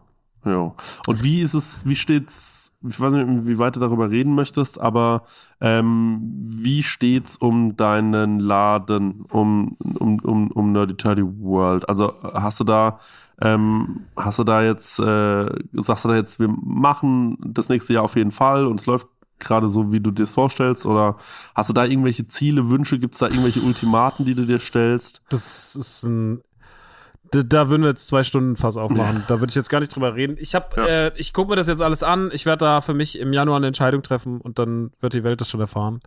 Ja. Und wie ist es, wie steht's, ich weiß nicht, wie weit du darüber reden möchtest, aber ähm, wie steht's um deinen Laden, um, um, um, um Nerdy Turdy World? Also hast du da, ähm, hast du da jetzt, äh, sagst du da jetzt, wir machen das nächste Jahr auf jeden Fall und es läuft gerade so, wie du dir es vorstellst? Oder hast du da irgendwelche Ziele, Wünsche? Gibt es da irgendwelche Ultimaten, die du dir stellst? Das ist ein da, da würden wir jetzt zwei Stunden Fass aufmachen. Da würde ich jetzt gar nicht drüber reden. Ich habe, ja. äh, ich gucke mir das jetzt alles an. Ich werde da für mich im Januar eine Entscheidung treffen und dann wird die Welt das schon erfahren.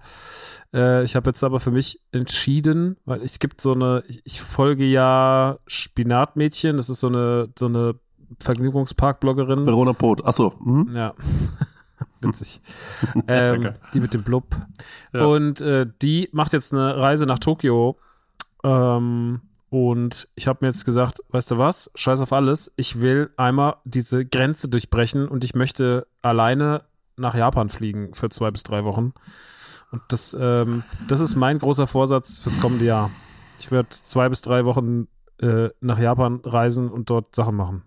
Äh, ich habe jetzt aber für mich entschieden, weil es gibt so eine, ich, ich folge ja Spinatmädchen. Das ist so eine so eine Vergnügungspark-Bloggerin. Verona Pot. Achso. Mhm. Ja. Witzig. ähm, die mit dem Blub. Ja. Und äh, die macht jetzt eine Reise nach Tokio. Ähm, und ich habe mir jetzt gesagt, weißt du was, scheiß auf alles, ich will einmal diese Grenze durchbrechen und ich möchte alleine nach Japan fliegen für zwei bis drei Wochen. Und das, ähm, das ist mein großer Vorsatz fürs kommende Jahr. Ich werde zwei bis drei Wochen äh, nach Japan reisen und dort Sachen machen.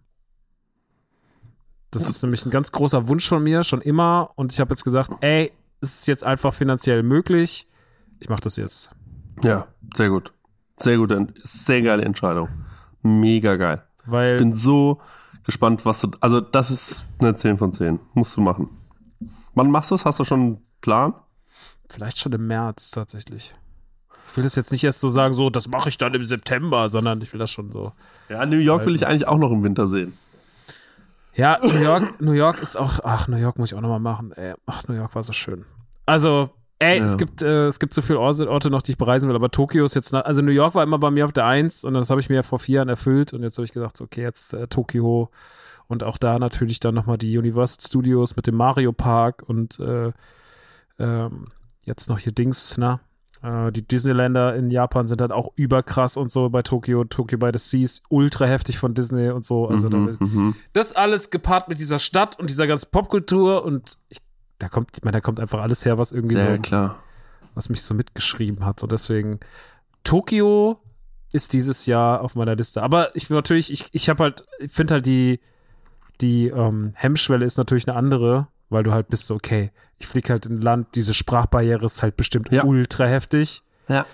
Das ist nämlich ein ganz großer Wunsch von mir, schon immer. Und ich habe jetzt gesagt, ey, es ist jetzt einfach finanziell möglich. Ich mache das jetzt. Ja, sehr gut. Sehr gute, sehr geile Entscheidung. Mega geil. Weil Bin so gespannt, was du. Also, das ist eine 10 von 10. Musst du machen. Wann machst du das? Hast du schon einen Plan? Vielleicht schon im März tatsächlich. Ich will das jetzt nicht erst so sagen, so, das mache ich dann im September, sondern ich will das schon so. Ja, New York will ich eigentlich auch noch im Winter sehen. Ja, New York, New York ist auch, ach, New York muss ich auch nochmal machen. Ey, ach, New York war so schön. Also, Ey, ja. es gibt äh, es gibt so viele Orte noch, die ich bereisen will, aber Tokio ist jetzt, nach, also New York war immer bei mir auf der Eins und das habe ich mir ja vor vier Jahren erfüllt und jetzt habe ich gesagt, so, okay, jetzt äh, Tokio und auch da natürlich dann nochmal die Universal Studios mit dem Mario Park und äh, ähm, jetzt noch hier Dings, na, äh, die Disneyländer in Japan sind halt auch überkrass und so bei Tokio, Tokio by the Seas, ultra heftig von Disney und so. Also mhm, da, mhm. das alles gepaart mit dieser Stadt und dieser ganzen Popkultur und ich da kommt, ich meine, da kommt einfach alles her, was irgendwie ja, so, klar. was mich so mitgeschrieben hat. Und deswegen, Tokio ist dieses Jahr auf meiner Liste. Aber ich bin natürlich, ich, ich habe halt, ich finde halt die, die ähm, Hemmschwelle ist natürlich eine andere, weil du halt bist, okay, ich fliege halt in ein Land, diese Sprachbarriere ist halt bestimmt ja. ultra heftig. Ja.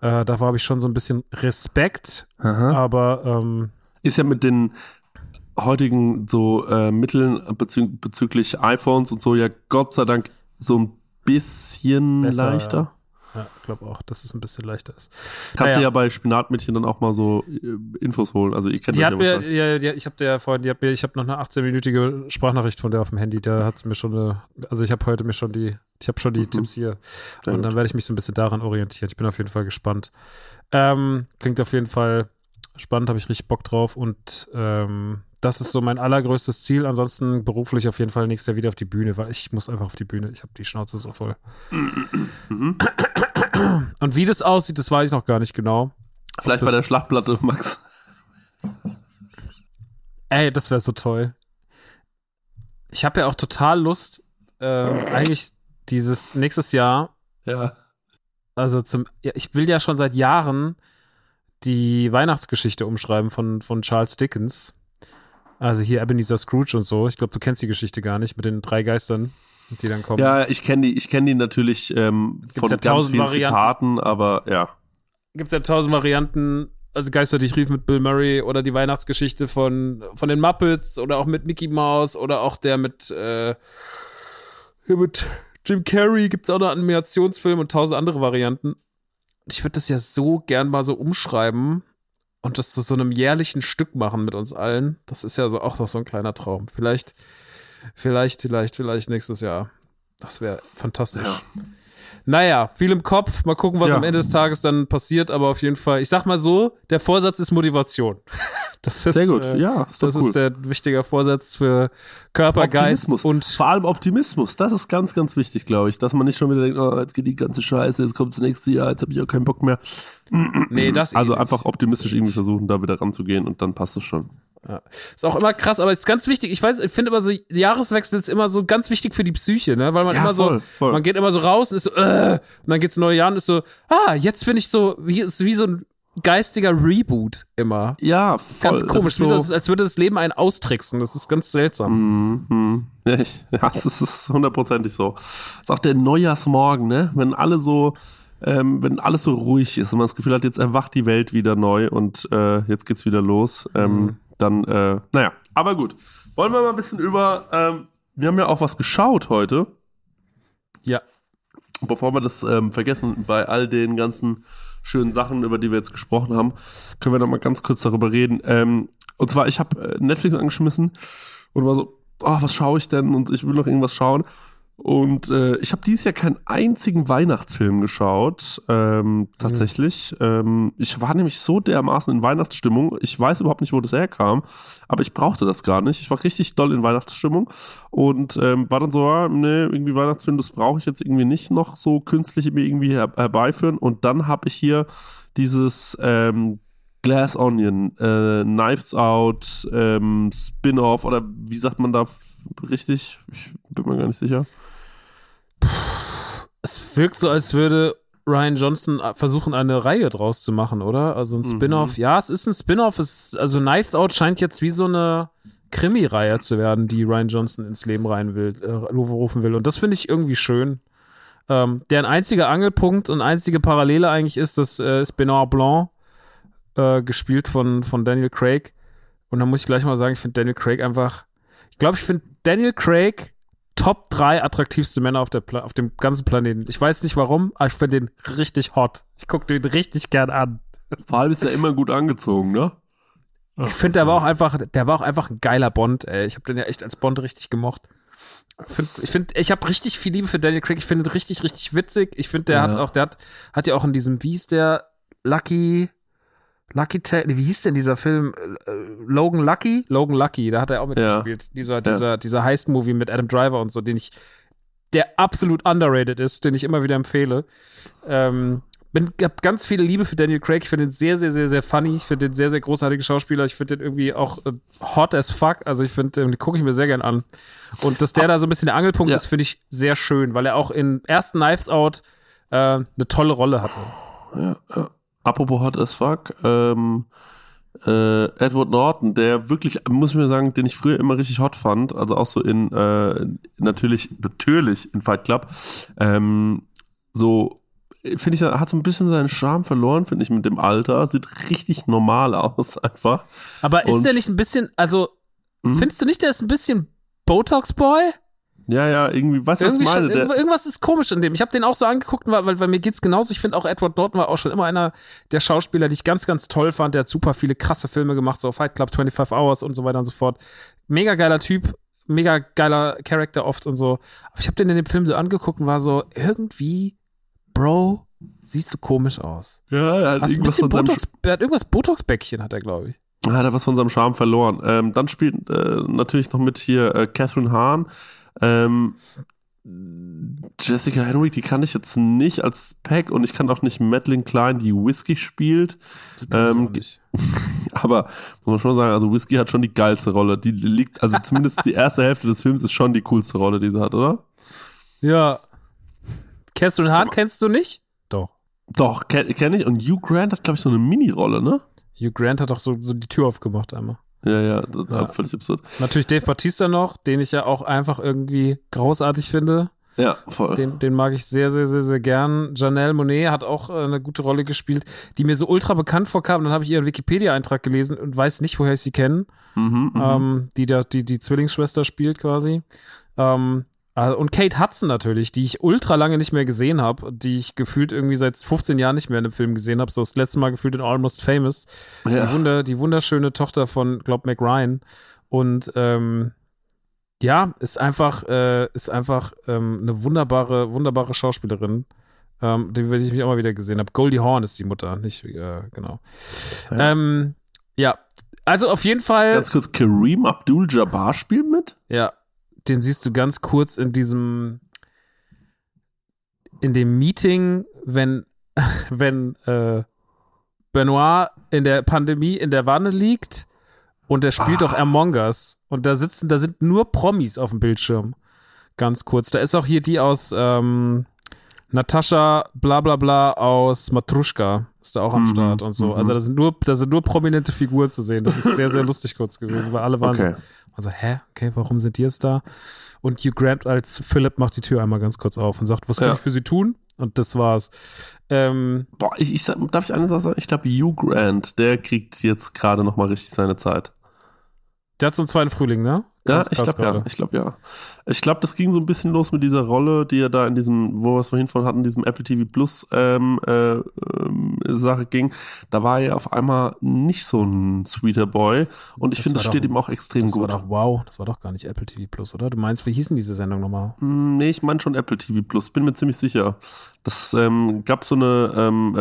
Äh, davor habe ich schon so ein bisschen Respekt, Aha. aber ähm, ist ja mit den heutigen so äh, Mitteln bezü bezüglich iPhones und so ja Gott sei Dank so ein bisschen Besser, leichter. Ja, ich glaube auch, dass es ein bisschen leichter ist. Kannst du ja bei Spinatmädchen dann auch mal so äh, Infos holen. Also ihr kennt die hat mir, ja, ja, ich habe der vorhin, die hat mir, ich habe noch eine 18-minütige Sprachnachricht von der auf dem Handy. Da hat mir schon eine, also ich habe heute mir schon die, ich habe schon die mhm. Tipps hier. Sehr und gut. dann werde ich mich so ein bisschen daran orientieren. Ich bin auf jeden Fall gespannt. Ähm, klingt auf jeden Fall spannend, habe ich richtig Bock drauf und ähm, das ist so mein allergrößtes Ziel. Ansonsten beruflich auf jeden Fall nächstes Jahr wieder auf die Bühne, weil ich muss einfach auf die Bühne. Ich habe die Schnauze so voll. Und wie das aussieht, das weiß ich noch gar nicht genau. Vielleicht bei der Schlachtplatte, Max. Ey, das wäre so toll. Ich habe ja auch total Lust, äh, eigentlich dieses nächstes Jahr. Ja. Also zum, ja, ich will ja schon seit Jahren die Weihnachtsgeschichte umschreiben von, von Charles Dickens. Also hier Ebenezer Scrooge und so. Ich glaube, du kennst die Geschichte gar nicht mit den drei Geistern, die dann kommen. Ja, ich kenne die, ich kenne die natürlich ähm, von ja ganz vielen Varianten. Zitaten, aber ja. Gibt's ja tausend Varianten. Also Geister, die ich rief mit Bill Murray oder die Weihnachtsgeschichte von, von den Muppets oder auch mit Mickey Mouse oder auch der mit, äh, mit Jim Carrey gibt es auch noch einen Animationsfilm und tausend andere Varianten. Ich würde das ja so gern mal so umschreiben und das zu so einem jährlichen Stück machen mit uns allen. Das ist ja so auch noch so ein kleiner Traum. Vielleicht, vielleicht, vielleicht, vielleicht nächstes Jahr. Das wäre fantastisch. Ja. Naja, viel im Kopf. Mal gucken, was ja. am Ende des Tages dann passiert. Aber auf jeden Fall, ich sag mal so, der Vorsatz ist Motivation. Das ist, Sehr gut, äh, ja. Ist das cool. ist der wichtige Vorsatz für Körper, Geist und. Vor allem Optimismus. Das ist ganz, ganz wichtig, glaube ich. Dass man nicht schon wieder denkt, oh, jetzt geht die ganze Scheiße, jetzt kommt das nächste Jahr, jetzt habe ich auch keinen Bock mehr. Nee, das Also einfach optimistisch irgendwie versuchen, da wieder ranzugehen und dann passt es schon. Ja. Ist auch immer krass, aber ist ganz wichtig. Ich weiß, ich finde immer so, Jahreswechsel ist immer so ganz wichtig für die Psyche, ne? Weil man ja, immer voll, so, voll. man geht immer so raus und ist so, äh, und dann geht's neue Jahr und ist so, ah, jetzt finde ich so, wie ist wie so ein geistiger Reboot immer. Ja, voll. Ganz komisch, so, das, als würde das Leben einen austricksen. Das ist ganz seltsam. Ja, ich, ja, das ist hundertprozentig so. Das ist auch der Neujahrsmorgen, ne? Wenn alle so, ähm, wenn alles so ruhig ist und man das Gefühl hat, jetzt erwacht die Welt wieder neu und äh, jetzt geht's wieder los. Ähm, mhm dann, äh, naja, aber gut. Wollen wir mal ein bisschen über, ähm, wir haben ja auch was geschaut heute. Ja. Bevor wir das ähm, vergessen, bei all den ganzen schönen Sachen, über die wir jetzt gesprochen haben, können wir noch mal ganz kurz darüber reden. Ähm, und zwar, ich habe äh, Netflix angeschmissen und war so, oh, was schaue ich denn? Und ich will noch irgendwas schauen. Und äh, ich habe dieses Jahr keinen einzigen Weihnachtsfilm geschaut, ähm, tatsächlich. Mhm. Ähm, ich war nämlich so dermaßen in Weihnachtsstimmung. Ich weiß überhaupt nicht, wo das herkam, aber ich brauchte das gar nicht. Ich war richtig doll in Weihnachtsstimmung und ähm, war dann so, ah, ne, irgendwie Weihnachtsfilm, das brauche ich jetzt irgendwie nicht noch so künstlich mir irgendwie her herbeiführen. Und dann habe ich hier dieses ähm, Glass Onion, äh, Knives Out, ähm, Spin-off oder wie sagt man da richtig? Ich bin mir gar nicht sicher. Es wirkt so, als würde Ryan Johnson versuchen, eine Reihe draus zu machen, oder? Also ein Spin-off. Mhm. Ja, es ist ein Spin-off. Also Knives Out scheint jetzt wie so eine Krimi-Reihe zu werden, die Ryan Johnson ins Leben rein will, äh, rufen will. Und das finde ich irgendwie schön. Ähm, deren einziger Angelpunkt und einzige Parallele eigentlich ist, dass äh, Benoit Blanc, äh, gespielt von, von Daniel Craig. Und da muss ich gleich mal sagen, ich finde Daniel Craig einfach, ich glaube, ich finde Daniel Craig Top 3 attraktivste Männer auf, der auf dem ganzen Planeten. Ich weiß nicht warum, aber ich finde den richtig hot. Ich gucke den richtig gern an. Vor allem ist er immer gut angezogen, ne? Ich finde, der war auch einfach, der war auch einfach ein geiler Bond, ey. Ich habe den ja echt als Bond richtig gemocht. Ich finde, ich, find, ich habe richtig viel Liebe für Daniel Craig. Ich finde ihn richtig, richtig witzig. Ich finde, der ja. hat auch, der hat, hat ja auch in diesem, wie hieß der, Lucky, Lucky Tale, wie hieß denn dieser Film? Äh, Logan Lucky? Logan Lucky, da hat er auch mitgespielt. Ja. Dieser, dieser, ja. dieser Heist-Movie mit Adam Driver und so, den ich, der absolut underrated ist, den ich immer wieder empfehle. Ähm, bin, hab ganz viele Liebe für Daniel Craig. Ich finde ihn sehr, sehr, sehr, sehr funny. Ich finde den sehr, sehr großartigen Schauspieler. Ich finde den irgendwie auch äh, hot as fuck. Also ich finde, den gucke ich mir sehr gern an. Und dass der da so ein bisschen der Angelpunkt ja. ist, finde ich sehr schön, weil er auch in ersten Knives Out äh, eine tolle Rolle hatte. Ja, ja apropos Hot as Fuck, ähm, äh, Edward Norton, der wirklich, muss ich mir sagen, den ich früher immer richtig hot fand, also auch so in, äh, natürlich, natürlich in Fight Club, ähm, so, finde ich, hat so ein bisschen seinen Charme verloren, finde ich, mit dem Alter, sieht richtig normal aus, einfach. Aber ist Und, der nicht ein bisschen, also, mh? findest du nicht, der ist ein bisschen Botox-Boy? Ja, ja, irgendwie, was ich meine? Schon, irgendwas ist komisch in dem. Ich habe den auch so angeguckt, weil, weil, weil mir geht's genauso. Ich finde auch Edward Norton war auch schon immer einer der Schauspieler, die ich ganz, ganz toll fand. Der hat super viele krasse Filme gemacht, so Fight Club 25 Hours und so weiter und so fort. Mega geiler Typ, mega geiler Charakter oft und so. Aber ich habe den in dem Film so angeguckt und war so, irgendwie, Bro, siehst du komisch aus. Ja, er hat Hast irgendwas von Botox, er hat irgendwas Botox-Bäckchen, hat er, glaube ich. Hat er was von seinem Charme verloren. Ähm, dann spielt äh, natürlich noch mit hier äh, Catherine Hahn. Ähm, Jessica Henry, die kann ich jetzt nicht als Pack und ich kann auch nicht Madeline Klein, die Whisky spielt. Ähm, aber muss man schon sagen, also Whisky hat schon die geilste Rolle. Die liegt, also zumindest die erste Hälfte des Films ist schon die coolste Rolle, die sie hat, oder? Ja. Catherine Hahn kennst du nicht? Doch. Doch, kenne kenn ich. Und Hugh Grant hat, glaube ich, so eine Mini-Rolle, ne? Hugh Grant hat auch so, so die Tür aufgemacht einmal. Ja, ja, ja. völlig absurd. Natürlich Dave Batista noch, den ich ja auch einfach irgendwie großartig finde. Ja, voll. Den, den mag ich sehr, sehr, sehr, sehr gern. Janelle Monet hat auch äh, eine gute Rolle gespielt, die mir so ultra bekannt vorkam. Dann habe ich ihren Wikipedia-Eintrag gelesen und weiß nicht, woher ich sie kenne. Mhm, mhm, ähm, die, der, die die Zwillingsschwester spielt quasi. Ähm, und Kate Hudson natürlich, die ich ultra lange nicht mehr gesehen habe, die ich gefühlt irgendwie seit 15 Jahren nicht mehr in einem Film gesehen habe. So das letzte Mal gefühlt in Almost Famous. Ja. Die, Wunder, die wunderschöne Tochter von, glaub, Mac Ryan. Und ähm, ja, ist einfach, äh, ist einfach ähm, eine wunderbare, wunderbare Schauspielerin. Ähm, die ich mich auch mal wieder gesehen habe. Goldie Horn ist die Mutter, nicht, äh, genau. Ja. Ähm, ja, also auf jeden Fall. Ganz kurz, Kareem Abdul-Jabbar spielt mit? Ja, den siehst du ganz kurz in diesem, in dem Meeting, wenn, wenn äh, Benoit in der Pandemie in der Wanne liegt und der spielt Ah. doch Among Us und da sitzen, da sind nur Promis auf dem Bildschirm. Ganz kurz. Da ist auch hier die aus ähm, Natascha bla bla bla aus Matruschka ist da auch am Mhm, Start und so. mhm. Also da sind nur, da sind nur prominente Figuren zu sehen. Das ist sehr, sehr lustig kurz gewesen, weil alle waren so, Okay. Also, hä? Okay, warum sind die jetzt da? Und Hugh Grant als Philipp macht die Tür einmal ganz kurz auf und sagt, was kann Ja. ich für sie tun? Und das war's. Ähm, Boah, ich, ich darf ich eine Sache sagen? Ich glaube, Hugh Grant, der kriegt jetzt gerade noch mal richtig seine Zeit. der hat so einen zweiten Frühling, ne? Ja, ich glaube ja. Ich glaube ja. Ich glaube, das ging so ein bisschen los mit dieser Rolle, die er da in diesem, wo wir es vorhin von hatten, diesem Apple TV Plus ähm, äh, ähm, Sache ging. Da war er auf einmal nicht so ein sweeter Boy und ich Das finde, das war steht doch- ihm auch extrem Das war gut. doch, wow, das war doch gar nicht Apple TV Plus, oder? Du meinst, wie hießen diese Sendung nochmal? Hm, Nee, ich meine schon Apple TV Plus, bin mir ziemlich sicher. Das ähm, gab so eine, ähm,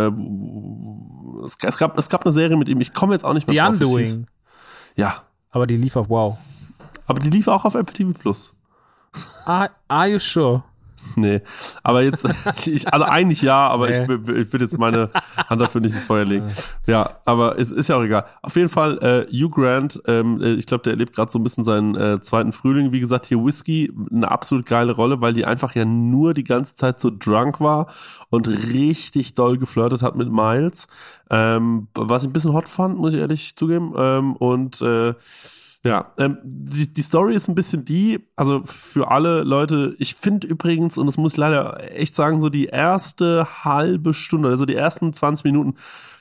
äh, es, es, gab, es gab eine Serie mit ihm, ich komme jetzt auch nicht The mehr drauf, wie es hieß. Undoing. Ja, Aber die lief auf Wow. Aber die lief auch auf Apple TV Plus. Are, are you sure? Nee, aber jetzt, ich, also eigentlich ja, aber Nee. ich, ich will jetzt meine Hand dafür nicht ins Feuer legen. Ja, aber es ist ja auch egal. Auf jeden Fall, äh, Hugh Grant, ähm, äh, ich glaube, der erlebt gerade so ein bisschen seinen äh, zweiten Frühling. Wie gesagt, hier Whisky, eine absolut geile Rolle, weil die einfach ja nur die ganze Zeit so drunk war und richtig doll geflirtet hat mit Miles. Ähm, was ich ein bisschen hot fand, muss ich ehrlich zugeben. Ähm, und äh, ja, ähm, die, die Story ist ein bisschen die, also für alle Leute, ich finde übrigens, und das muss ich leider echt sagen, so die erste halbe Stunde, also die ersten 20 Minuten,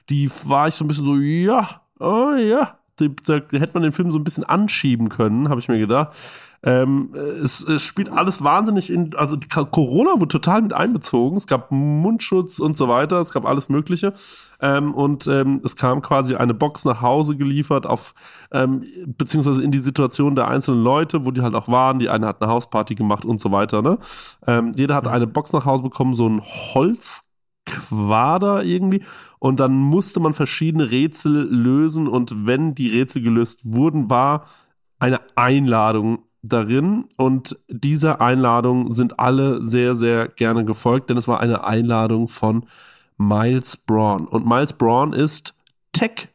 die war ich so ein bisschen so, ja, oh ja, da hätte man den Film so ein bisschen anschieben können, habe ich mir gedacht. Ähm, es, es spielt alles wahnsinnig in, also die Corona wurde total mit einbezogen. Es gab Mundschutz und so weiter, es gab alles Mögliche. Ähm, und ähm, es kam quasi eine Box nach Hause geliefert auf, ähm, beziehungsweise in die Situation der einzelnen Leute, wo die halt auch waren. Die eine hat eine Hausparty gemacht und so weiter. Ne? Ähm, jeder hat eine Box nach Hause bekommen, so ein Holzquader irgendwie. Und dann musste man verschiedene Rätsel lösen. Und wenn die Rätsel gelöst wurden, war eine Einladung darin und dieser Einladung sind alle sehr, sehr gerne gefolgt, denn es war eine Einladung von Miles Braun. Und Miles Braun ist Tech-Millio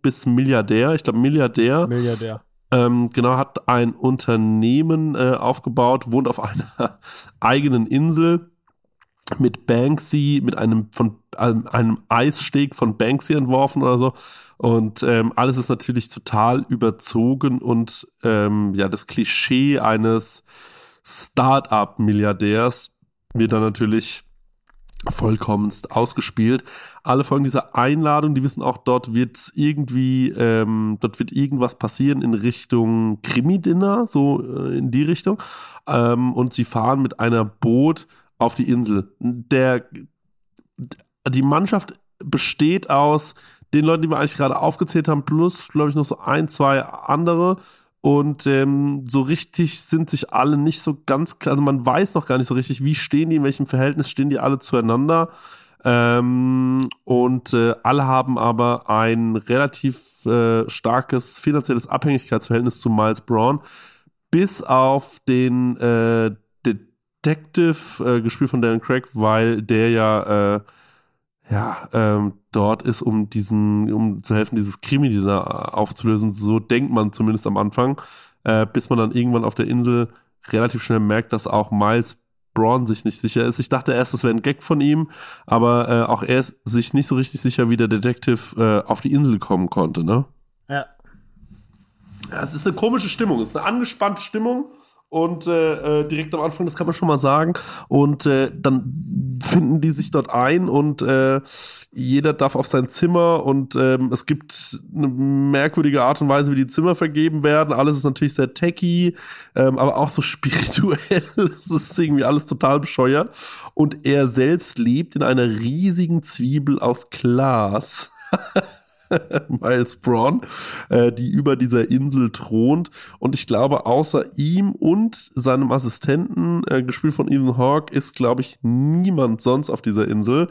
bis Milliardär, ich glaube Milliardär, Milliardär. ähm, genau, hat ein Unternehmen äh, aufgebaut, wohnt auf einer eigenen Insel mit Banksy, mit einem von einem, einem Eissteg von Banksy entworfen oder so. Und ähm, alles ist natürlich total überzogen und ähm, ja, das Klischee eines Start-up-Milliardärs wird dann natürlich vollkommenst ausgespielt. Alle folgen dieser Einladung, die wissen auch, dort wird irgendwie, ähm, dort wird irgendwas passieren in Richtung Krimi-Dinner, so äh, in die Richtung. Ähm, und sie fahren mit einer Boot auf die Insel. Der, die Mannschaft besteht aus den Leuten, die wir eigentlich gerade aufgezählt haben, plus, glaube ich, noch so ein, zwei andere. Und ähm, so richtig sind sich alle nicht so ganz klar, also man weiß noch gar nicht so richtig, wie stehen die, in welchem Verhältnis stehen die alle zueinander. Ähm, und äh, alle haben aber ein relativ äh, starkes finanzielles Abhängigkeitsverhältnis zu Miles Braun, bis auf den äh, Detective, äh, gespielt von Darren Craig, weil der ja äh, ja, ähm, dort ist, um diesen, um zu helfen, dieses Krimi da aufzulösen. So denkt man zumindest am Anfang, äh, bis man dann irgendwann auf der Insel relativ schnell merkt, dass auch Miles Braun sich nicht sicher ist. Ich dachte erst, das wäre ein Gag von ihm, aber äh, auch er ist sich nicht so richtig sicher, wie der Detective äh, auf die Insel kommen konnte, ne? Ja. Ja, es ist eine komische Stimmung, es ist eine angespannte Stimmung und äh, äh, direkt am Anfang, das kann man schon mal sagen. Und äh, dann finden die sich dort ein und äh, jeder darf auf sein Zimmer und ähm, es gibt eine merkwürdige Art und Weise, wie die Zimmer vergeben werden. Alles ist natürlich sehr techy, ähm, aber auch so spirituell. Es ist irgendwie alles total bescheuert. Und er selbst lebt in einer riesigen Zwiebel aus Glas. Miles Braun, äh, die über dieser Insel thront. Und ich glaube, außer ihm und seinem Assistenten, äh, gespielt von Ethan Hawke, ist, glaube ich, niemand sonst auf dieser Insel.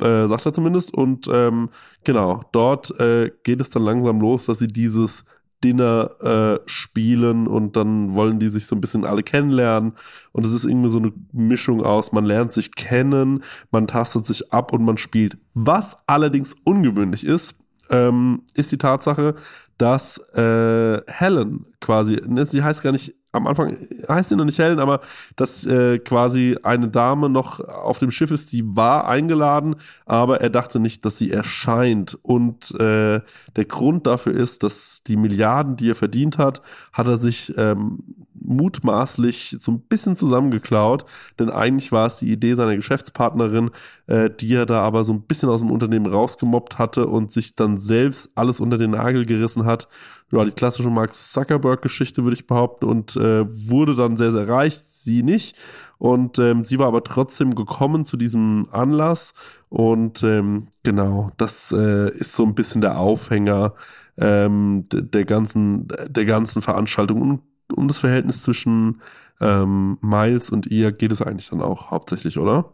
Äh, sagt er zumindest. Und ähm, genau, dort äh, geht es dann langsam los, dass sie dieses Dinner äh, spielen und dann wollen die sich so ein bisschen alle kennenlernen und es ist irgendwie so eine Mischung aus, man lernt sich kennen, man tastet sich ab und man spielt. Was allerdings ungewöhnlich ist, ähm, ist die Tatsache, dass äh, Helen quasi, ne, sie heißt gar nicht, am Anfang heißt sie noch nicht Helen, aber dass äh, quasi eine Dame noch auf dem Schiff ist, die war eingeladen, aber er dachte nicht, dass sie erscheint. Und äh, der Grund dafür ist, dass die Milliarden, die er verdient hat, hat er sich ähm, mutmaßlich so ein bisschen zusammengeklaut, denn eigentlich war es die Idee seiner Geschäftspartnerin, äh, die er da aber so ein bisschen aus dem Unternehmen rausgemobbt hatte und sich dann selbst alles unter den Nagel gerissen hat. Ja, die klassische Mark Zuckerberg-Geschichte würde ich behaupten und äh, wurde dann sehr, sehr reich, sie nicht. Und ähm, sie war aber trotzdem gekommen zu diesem Anlass und ähm, genau, das äh, ist so ein bisschen der Aufhänger ähm, der ganzen, der ganzen Veranstaltung und um das Verhältnis zwischen ähm, Miles und ihr geht es eigentlich dann auch hauptsächlich, oder?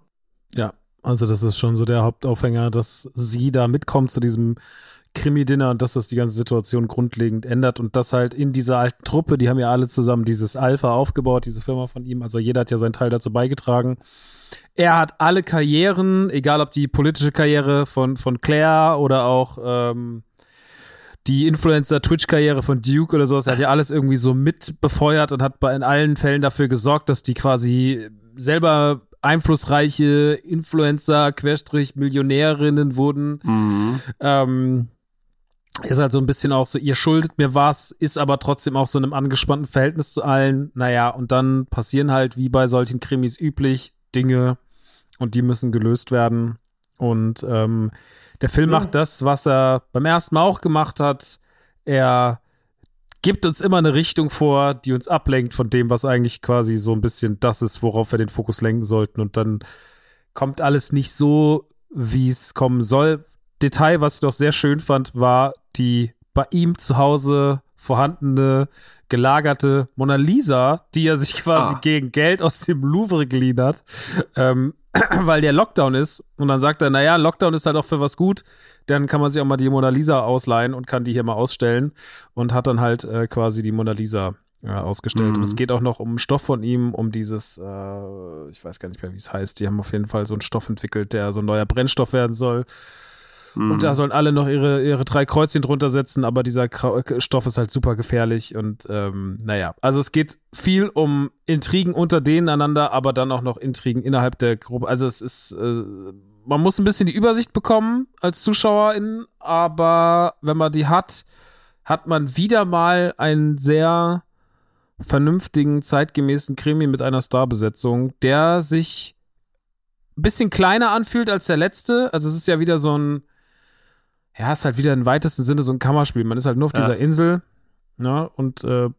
Ja, also das ist schon so der Hauptaufhänger, dass sie da mitkommt zu diesem Krimi-Dinner und dass das die ganze Situation grundlegend ändert und das halt in dieser alten Truppe, die haben ja alle zusammen dieses Alpha aufgebaut, diese Firma von ihm, also jeder hat ja seinen Teil dazu beigetragen. Er hat alle Karrieren, egal ob die politische Karriere von, von Claire oder auch ähm, die Influencer-Twitch-Karriere von Duke oder sowas, er hat ja alles irgendwie so mit befeuert und hat bei, in allen Fällen dafür gesorgt, dass die quasi selber einflussreiche Influencer, Querstrich, Millionärinnen wurden. Mhm. Ähm, ist halt so ein bisschen auch so, ihr schuldet mir was, ist aber trotzdem auch so in einem angespannten Verhältnis zu allen. Naja, und dann passieren halt, wie bei solchen Krimis üblich, Dinge und die müssen gelöst werden. Und ähm, der Film ja. macht das, was er beim ersten Mal auch gemacht hat. Er gibt uns immer eine Richtung vor, die uns ablenkt von dem, was eigentlich quasi so ein bisschen das ist, worauf wir den Fokus lenken sollten. Und dann kommt alles nicht so, wie es kommen soll. Detail, was ich noch sehr schön fand, war die bei ihm zu Hause vorhandene gelagerte Mona Lisa, die er sich quasi ah. gegen Geld aus dem Louvre geliehen hat. Ähm, weil der Lockdown ist. Und dann sagt er, naja, Lockdown ist halt auch für was gut. Dann kann man sich auch mal die Mona Lisa ausleihen und kann die hier mal ausstellen. Und hat dann halt äh, quasi die Mona Lisa äh, ausgestellt. Mhm. Und es mhm. geht auch noch um Stoff von ihm, um dieses, äh, ich weiß gar nicht mehr, wie es heißt. Die haben auf jeden Fall so einen Stoff entwickelt, der so ein neuer Brennstoff werden soll. Mhm. Und da sollen alle noch ihre, ihre drei Kreuzchen drunter setzen, aber dieser Stoff ist halt super gefährlich und ähm, naja, also es geht viel um Intrigen unter denen einander, aber dann auch noch Intrigen innerhalb der Gruppe. Also es ist, äh, man muss ein bisschen die Übersicht bekommen als Zuschauerin, aber wenn man die hat, hat man wieder mal einen sehr vernünftigen, zeitgemäßen Krimi mit einer Starbesetzung, der sich ein bisschen kleiner anfühlt als der letzte. Also es ist ja wieder so ein ja, ist halt wieder im weitesten Sinne so ein Kammerspiel. Man ist halt nur auf ja. dieser Insel, ne? Und äh,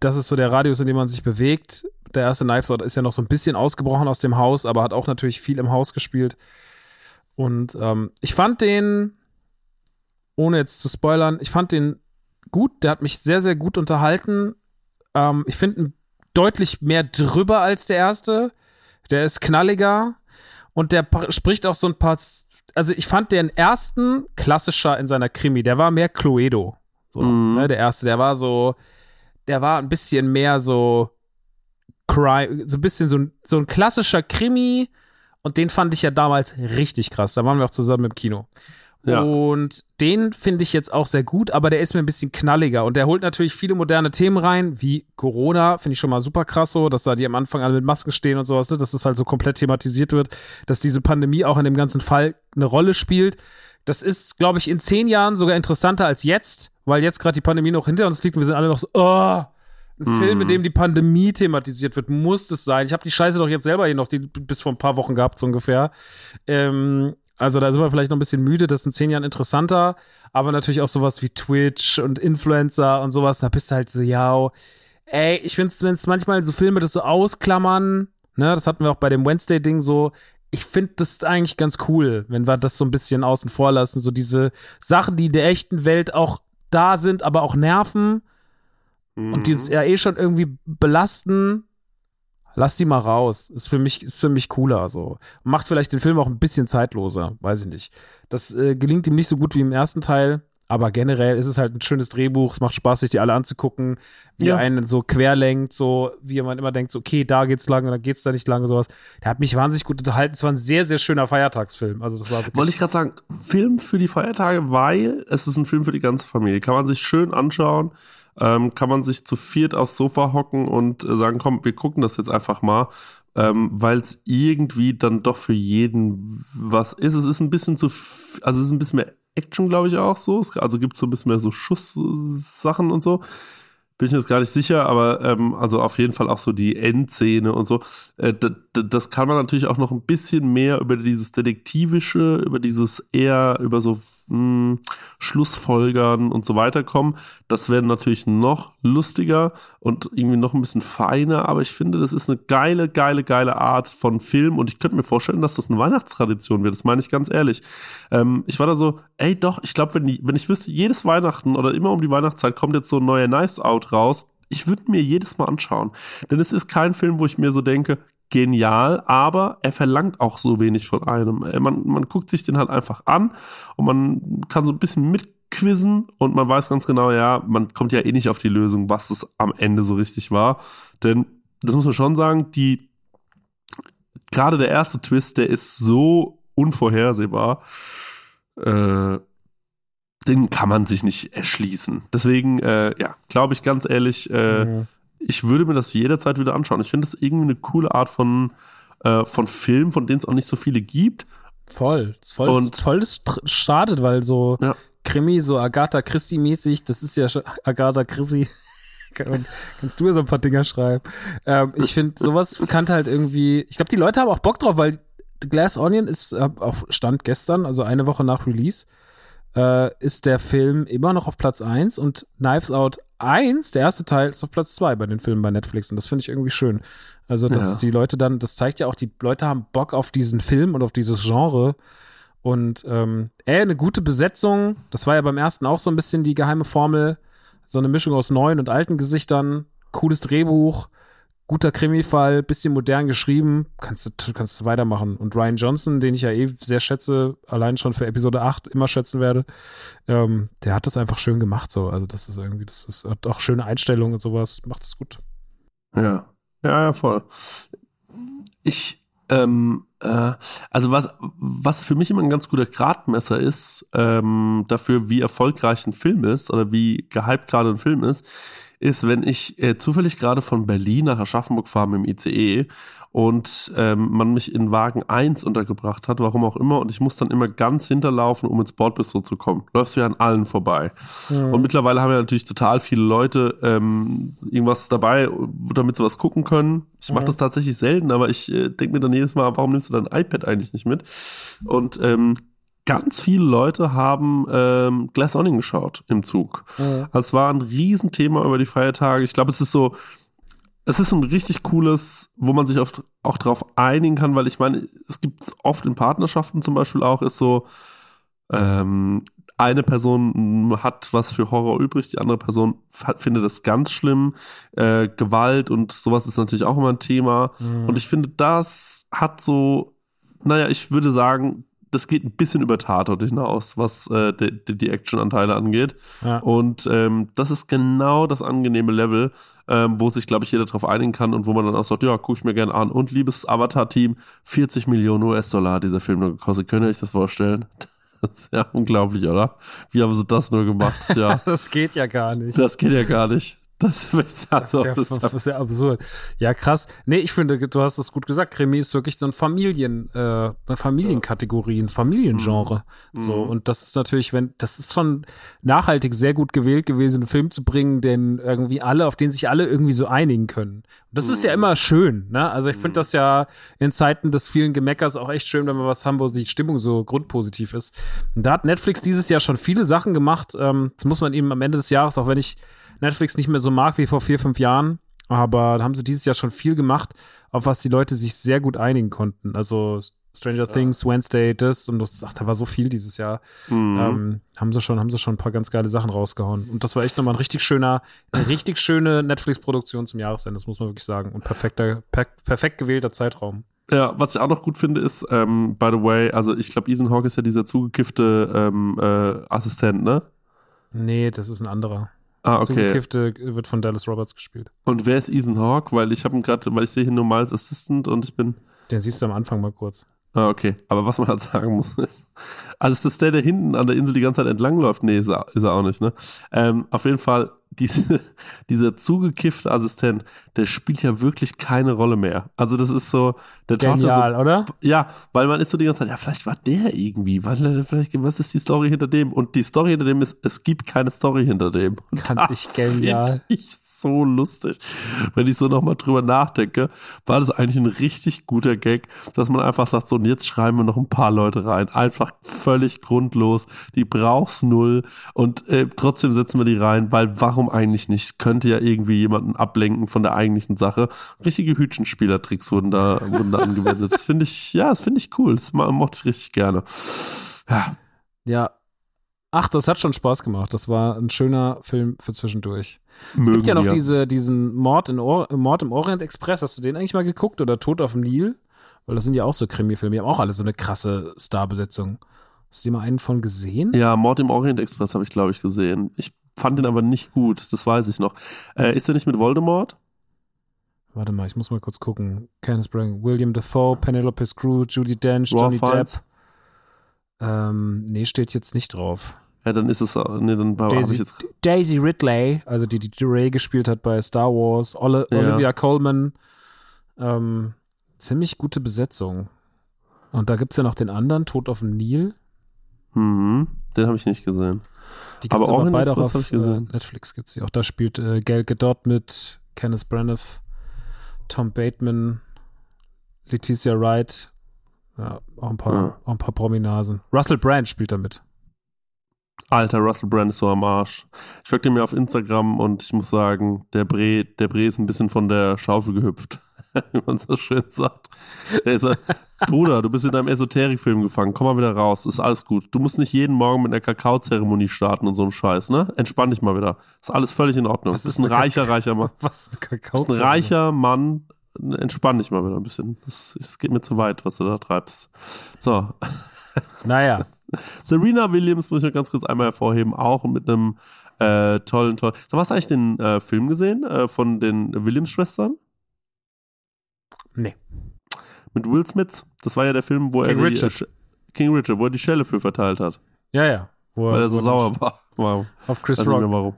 das ist so der Radius, in dem man sich bewegt. Der erste Knives Out ist ja noch so ein bisschen ausgebrochen aus dem Haus, aber hat auch natürlich viel im Haus gespielt. Und ähm, ich fand den, ohne jetzt zu spoilern, ich fand den gut. Der hat mich sehr, sehr gut unterhalten. Ähm, ich finde ihn deutlich mehr drüber als der erste. Der ist knalliger und der spricht auch so ein paar also ich fand den ersten klassischer in seiner Krimi, der war mehr Cluedo. So, mhm. ne, der erste, der war so, der war ein bisschen mehr so Crime, so ein bisschen so ein, so ein klassischer Krimi und den fand ich ja damals richtig krass. Da waren wir auch zusammen im Kino. Ja. Und den finde ich jetzt auch sehr gut, aber der ist mir ein bisschen knalliger und der holt natürlich viele moderne Themen rein, wie Corona, finde ich schon mal super krass so, dass da die am Anfang alle mit Masken stehen und sowas, ne? dass das halt so komplett thematisiert wird, dass diese Pandemie auch in dem ganzen Fall eine Rolle spielt. Das ist, glaube ich, in zehn Jahren sogar interessanter als jetzt, weil jetzt gerade die Pandemie noch hinter uns liegt und wir sind alle noch so, oh, Ein mm. Film, in dem die Pandemie thematisiert wird, muss es sein. Ich habe die Scheiße doch jetzt selber hier noch die, bis vor ein paar Wochen gehabt, so ungefähr. Ähm, also da sind wir vielleicht noch ein bisschen müde, das ist in zehn Jahren interessanter, aber natürlich auch sowas wie Twitch und Influencer und sowas, da bist du halt so, ja, ey, ich finde es manchmal so Filme das so ausklammern, ne, das hatten wir auch bei dem Wednesday-Ding so, ich finde das eigentlich ganz cool, wenn wir das so ein bisschen außen vor lassen, so diese Sachen, die in der echten Welt auch da sind, aber auch nerven mhm. und die uns ja eh schon irgendwie belasten, lass die mal raus. Ist für mich, ist für mich cooler so. Macht vielleicht den Film auch ein bisschen zeitloser, weiß ich nicht. Das äh, gelingt ihm nicht so gut wie im ersten Teil, aber generell ist es halt ein schönes Drehbuch. Es macht Spaß, sich die alle anzugucken, wie ja. er einen so querlenkt, so wie man immer denkt, so, okay, da geht's lang und dann geht's da nicht lang und sowas. Der hat mich wahnsinnig gut unterhalten. Es war ein sehr, sehr schöner Feiertagsfilm. Also das war wirklich Wollte ich gerade sagen, Film für die Feiertage, weil es ist ein Film für die ganze Familie. Kann man sich schön anschauen ähm, kann man sich zu viert aufs Sofa hocken und äh, sagen, komm, wir gucken das jetzt einfach mal, ähm, weil es irgendwie dann doch für jeden was ist. Es ist ein bisschen zu, also es ist ein bisschen mehr Action, glaube ich, auch so. Es, also gibt es so ein bisschen mehr so Schusssachen und so bin ich mir jetzt gar nicht sicher, aber ähm, also auf jeden Fall auch so die Endszene und so. Äh, das kann man natürlich auch noch ein bisschen mehr über dieses Detektivische, über dieses eher, über so mh, hm, Schlussfolgern und so weiter kommen. Das wäre natürlich noch lustiger und irgendwie noch ein bisschen feiner, aber ich finde, das ist eine geile, geile, geile Art von Film und ich könnte mir vorstellen, dass das eine Weihnachtstradition wird. Das meine ich ganz ehrlich. Ähm, ich war da so, ey doch, ich glaube, wenn, wenn ich wüsste, jedes Weihnachten oder immer um die Weihnachtszeit kommt jetzt so ein neuer Knives Out raus, ich würde mir jedes Mal anschauen. Denn es ist kein Film, wo ich mir so denke, genial, aber er verlangt auch so wenig von einem. Äh, man, man guckt sich den halt einfach an und man kann so ein bisschen mitquizzen und man weiß ganz genau, ja, man kommt ja eh nicht auf die Lösung, was es am Ende so richtig war. Denn das muss man schon sagen, die gerade der erste Twist, der ist so unvorhersehbar. Äh, den kann man sich nicht erschließen. Deswegen, äh, ja, glaube ich ganz ehrlich, äh, mhm ich würde mir das jederzeit wieder anschauen. Ich finde das irgendwie eine coole Art von, äh, von Film, von denen es auch nicht so viele gibt. Voll. Voll, und, voll schadet, weil so ja. Krimi, so Agatha Christie-mäßig, das ist ja Agatha Christie. Kannst du ja so ein paar Dinger schreiben. Ähm, ich finde, sowas kann halt irgendwie. Ich glaube, die Leute haben auch Bock drauf, weil Glass Onion ist auf Stand gestern, also eine Woche nach Release, äh, ist der Film immer noch auf Platz 1 und Knives Out 1, der erste Teil, ist auf Platz 2 bei den Filmen bei Netflix und das finde ich irgendwie schön. Also, dass ja. die Leute dann, das zeigt ja auch, die Leute haben Bock auf diesen Film und auf dieses Genre. Und ähm, ey, eine gute Besetzung, das war ja beim ersten auch so ein bisschen die geheime Formel. So eine Mischung aus neuen und alten Gesichtern, cooles Drehbuch, guter Krimi-Fall, bisschen modern geschrieben, kannst du, kannst du weitermachen. Und Ryan Johnson, den ich ja eh sehr schätze, allein schon für Episode 8 immer schätzen werde, ähm, der hat das einfach schön gemacht so. Also das ist irgendwie, das ist hat auch schöne Einstellungen und sowas, macht es gut. Ja, ja, ja, voll. Ich, ähm, äh, also was, was für mich immer ein ganz guter Gradmesser ist, ähm, dafür, wie erfolgreich ein Film ist oder wie gehypt gerade ein Film ist, ist, wenn ich äh, zufällig gerade von Berlin nach Aschaffenburg fahre im ICE und ähm, man mich in Wagen 1 untergebracht hat, warum auch immer, und ich muss dann immer ganz hinterlaufen, um ins Bordbistro zu kommen. Läufst du ja an allen vorbei. Mhm. Und mittlerweile haben ja natürlich total viele Leute ähm, irgendwas dabei, damit sie was gucken können. Ich mache mhm. das tatsächlich selten, aber ich äh, denke mir dann jedes Mal, warum nimmst du dein iPad eigentlich nicht mit? Und ähm, ganz viele Leute haben ähm, Glass Onion geschaut im Zug. Mhm. Also es war ein Riesenthema über die Feiertage. Ich glaube, es ist so, es ist ein richtig cooles, wo man sich oft auch drauf einigen kann, weil ich meine, es gibt oft in Partnerschaften zum Beispiel auch, ist so, ähm, eine Person hat was für Horror übrig, die andere Person findet das ganz schlimm. Äh, Gewalt und sowas ist natürlich auch immer ein Thema. Mhm. Und ich finde, das hat so, naja, ich würde sagen, das geht ein bisschen über Tatort hinaus, was äh, die, die Action-Anteile angeht. Ja. Und ähm, das ist genau das angenehme Level, ähm, wo sich, glaube ich, jeder darauf einigen kann und wo man dann auch sagt, ja, gucke ich mir gerne an. Und liebes Avatar-Team, 40 Millionen US-Dollar hat dieser Film nur gekostet. Könnt ihr euch das vorstellen? Das ist ja unglaublich, oder? Wie haben sie das nur gemacht? Ja, das geht ja gar nicht. Das geht ja gar nicht. Das ist, also, das, ist ja, das ist ja absurd. Ja, krass. Nee, ich finde, du hast es gut gesagt. Krimi ist wirklich so ein Familien, äh, eine Familienkategorie, ein Familiengenre. Mhm. So. Und das ist natürlich, wenn, das ist schon nachhaltig sehr gut gewählt gewesen, einen Film zu bringen, den irgendwie alle, auf den sich alle irgendwie so einigen können. Und das mhm. ist ja mhm. immer schön, ne? Also ich finde mhm. das ja in Zeiten des vielen Gemeckers auch echt schön, wenn wir was haben, wo die Stimmung so grundpositiv ist. Und da hat Netflix dieses Jahr schon viele Sachen gemacht. Ähm, das muss man eben am Ende des Jahres, auch wenn ich Netflix nicht mehr so mag wie vor vier, fünf Jahren. Aber da haben sie dieses Jahr schon viel gemacht, auf was die Leute sich sehr gut einigen konnten. Also Stranger ja. Things, Wednesday, das und das, ach, da war so viel dieses Jahr. Mhm. Ähm, haben sie schon, haben sie schon ein paar ganz geile Sachen rausgehauen. Und das war echt nochmal ein richtig schöner, eine richtig schöne Netflix-Produktion zum Jahresende, das muss man wirklich sagen. Und perfekter, per perfekt gewählter Zeitraum. Ja, was ich auch noch gut finde, ist, ähm, by the way, also ich glaube, Ethan Hawke ist ja dieser zugekiffte ähm, äh, Assistent, ne? Nee, das ist ein anderer. Ah, okay. Zugekiffte wird von Dallas Roberts gespielt. Und wer ist Ethan Hawke? Weil ich habe ihn gerade, weil ich sehe hier nur mal als Assistant und ich bin. Den siehst du am Anfang mal kurz. Ah, okay. Aber was man halt sagen muss, ist, also ist das der, der hinten an der Insel die ganze Zeit entlangläuft? Nee, ist er, ist er auch nicht, ne? Ähm, auf jeden Fall, diese, dieser zugekiffte Assistent, der spielt ja wirklich keine Rolle mehr. Also das ist so, der Genial, so, oder? Ja, weil man ist so die ganze Zeit, ja, vielleicht war der irgendwie, weil, vielleicht, was ist die Story hinter dem? Und die Story hinter dem ist, es gibt keine Story hinter dem. Kann ich genial. Ich so lustig. Wenn ich so nochmal drüber nachdenke, war das eigentlich ein richtig guter Gag, dass man einfach sagt, so, und jetzt schreiben wir noch ein paar Leute rein. Einfach völlig grundlos. Die brauchst null. Und äh, trotzdem setzen wir die rein, weil warum eigentlich nicht? Könnte ja irgendwie jemanden ablenken von der eigentlichen Sache. Richtige Hütchenspielertricks wurden da, wurden da angewendet. Das finde ich, ja, das finde ich cool. Das mochte ich richtig gerne. Ja. Ja, Ach, das hat schon Spaß gemacht. Das war ein schöner Film für zwischendurch. Mögen es gibt ja noch diese, diesen Mord, in Or Mord im Orient Express. Hast du den eigentlich mal geguckt? Oder Tod auf dem Nil? Weil das sind ja auch so Krimi-Filme. Die haben auch alle so eine krasse Starbesetzung. Hast du mal einen von gesehen? Ja, Mord im Orient Express habe ich, glaube ich, gesehen. Ich fand den aber nicht gut. Das weiß ich noch. Äh, ist der nicht mit Voldemort? Warte mal, ich muss mal kurz gucken. Candice Brang, William Defoe, Penelope Screw, Judy Dench, Johnny. Depp. Ähm, nee, steht jetzt nicht drauf. Ja, dann ist es, nee, dann Daisy, ich jetzt. Daisy Ridley, also die, die Ray gespielt hat bei Star Wars, Oli ja. Olivia Colman, ähm, ziemlich gute Besetzung. Und da gibt es ja noch den anderen, Tod auf dem Nil. Mhm, den habe ich nicht gesehen. Die aber, aber beide auch auf äh, Netflix gibt es die auch. Da spielt äh, Gail Gadot mit Kenneth Branagh, Tom Bateman, Leticia Wright, ja, auch ein paar, ja. auch ein paar Prominasen. Russell Brand spielt da mit. Alter, Russell Brand ist so am Arsch. Ich folgte mir auf Instagram und ich muss sagen, der Bre, der Bre ist ein bisschen von der Schaufel gehüpft. Wie man so schön sagt. Der ist so, Bruder, du bist in deinem Esoterikfilm gefangen. Komm mal wieder raus. Ist alles gut. Du musst nicht jeden Morgen mit einer Kakaozeremonie starten und so ein Scheiß, ne? Entspann dich mal wieder. Ist alles völlig in Ordnung. Du bist ein reicher, reicher Mann. Was? Kakao? Du bist ein reicher Mann. Entspann dich mal wieder ein bisschen. Es geht mir zu weit, was du da treibst. So. Naja. Serena Williams muss ich noch ganz kurz einmal hervorheben, auch mit einem äh, tollen, tollen. Sag, hast du eigentlich den äh, Film gesehen äh, von den Williams-Schwestern? Nee. Mit Will Smith. Das war ja der Film, wo King er Richard. Die, King Richard, wo er die Schelle für verteilt hat. Ja, ja. Wo Weil er so sauer war. Wow. Auf Chris Rock. warum.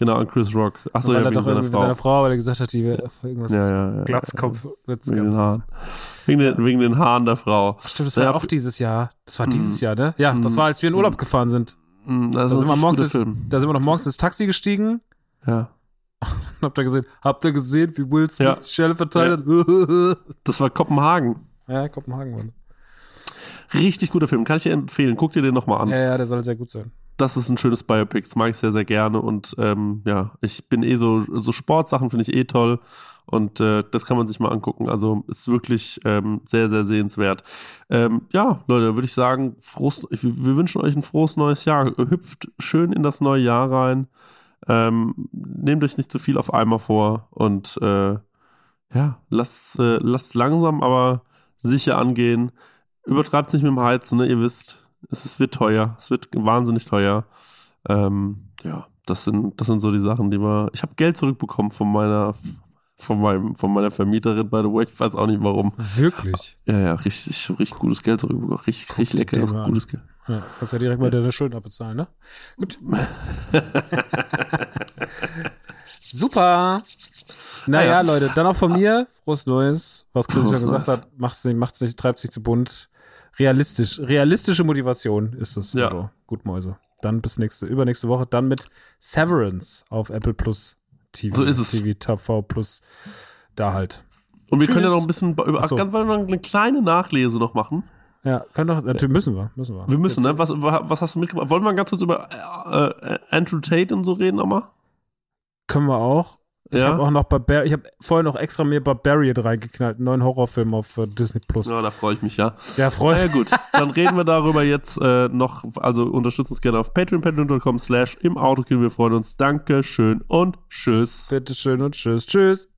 Genau, an Chris Rock. Achso, ja, wegen doch seiner Frau. seiner Frau, weil er gesagt hat, die irgendwas ja, ja, ja, Glatzkopf wegen den Haaren. Wegen den, wegen den Haaren der Frau. Stimmt, das war ja auch dieses Jahr. Das war dieses mm. Jahr, ne? Ja, das mm. war, als wir in Urlaub mm. gefahren sind. Da, sind wir morgens ins, da sind wir noch morgens ins Taxi gestiegen. Ja. habt ihr gesehen, habt ihr gesehen, wie Will Smith ja. die Schelle verteilt hat? das war Kopenhagen. Ja, Kopenhagen war Richtig guter Film, kann ich dir empfehlen. Guck dir den nochmal an. Ja, ja, der soll sehr gut sein das ist ein schönes Biopic, das mag ich sehr, sehr gerne. Und ähm, ja, ich bin eh so, so Sportsachen finde ich eh toll. Und äh, das kann man sich mal angucken. Also ist wirklich ähm, sehr, sehr sehenswert. Ähm, ja, Leute, würde ich sagen, frohes, wir wünschen euch ein frohes neues Jahr. Hüpft schön in das neue Jahr rein. Ähm, nehmt euch nicht zu viel auf einmal vor und äh, ja, lasst, äh, lasst langsam, aber sicher angehen. Übertreibt es nicht mit dem Heizen, ne? Ihr wisst, es wird teuer. Es wird wahnsinnig teuer. Ähm, ja, das sind, das sind so die Sachen, die wir. Ich habe Geld zurückbekommen von meiner, von meinem, von meiner Vermieterin, by the way. Ich weiß auch nicht warum. Wirklich? Ja, ja, richtig, richtig gutes Geld zurückbekommen. Richtig, Guck richtig leckeres, gutes Geld. Ja, kannst ja direkt mal deine Schulden abbezahlen, ne? Gut. Super. Naja, Ah ja. Leute, dann auch von mir. Frohes Neues. Was Chris Frohes schon gesagt hat, macht's nicht, macht's nicht, treibt sich zu bunt. Realistisch. Realistische Motivation ist es. Ja. Motto. Gut, Mäuse. Dann bis nächste, übernächste Woche. Dann mit Severance auf Apple Plus TV. So ist es. TV, TV Plus. Da halt. Und wir können ja noch ein bisschen über, so. ganz, wollen wir noch eine kleine Nachlese noch machen. Ja, können doch, natürlich müssen wir, müssen wir. Wir müssen, Jetzt- ne? Was, was hast du mitgebracht? Wollen wir ganz kurz über äh, äh, Andrew Tate und so reden nochmal? Können wir auch. Ich Ja? habe auch noch Barbar ich habe vorher noch extra mir Barbarian reingeknallt, einen neuen Horrorfilm auf äh, Disney Plus. Ja, da freue ich mich ja. Der freut Na ja, gut. Dann reden wir darüber jetzt äh, noch. Also unterstützt uns gerne auf patreon, patreon.com slash im Autokill. Wir freuen uns. Danke, schön und tschüss. Bitteschön und tschüss. Tschüss.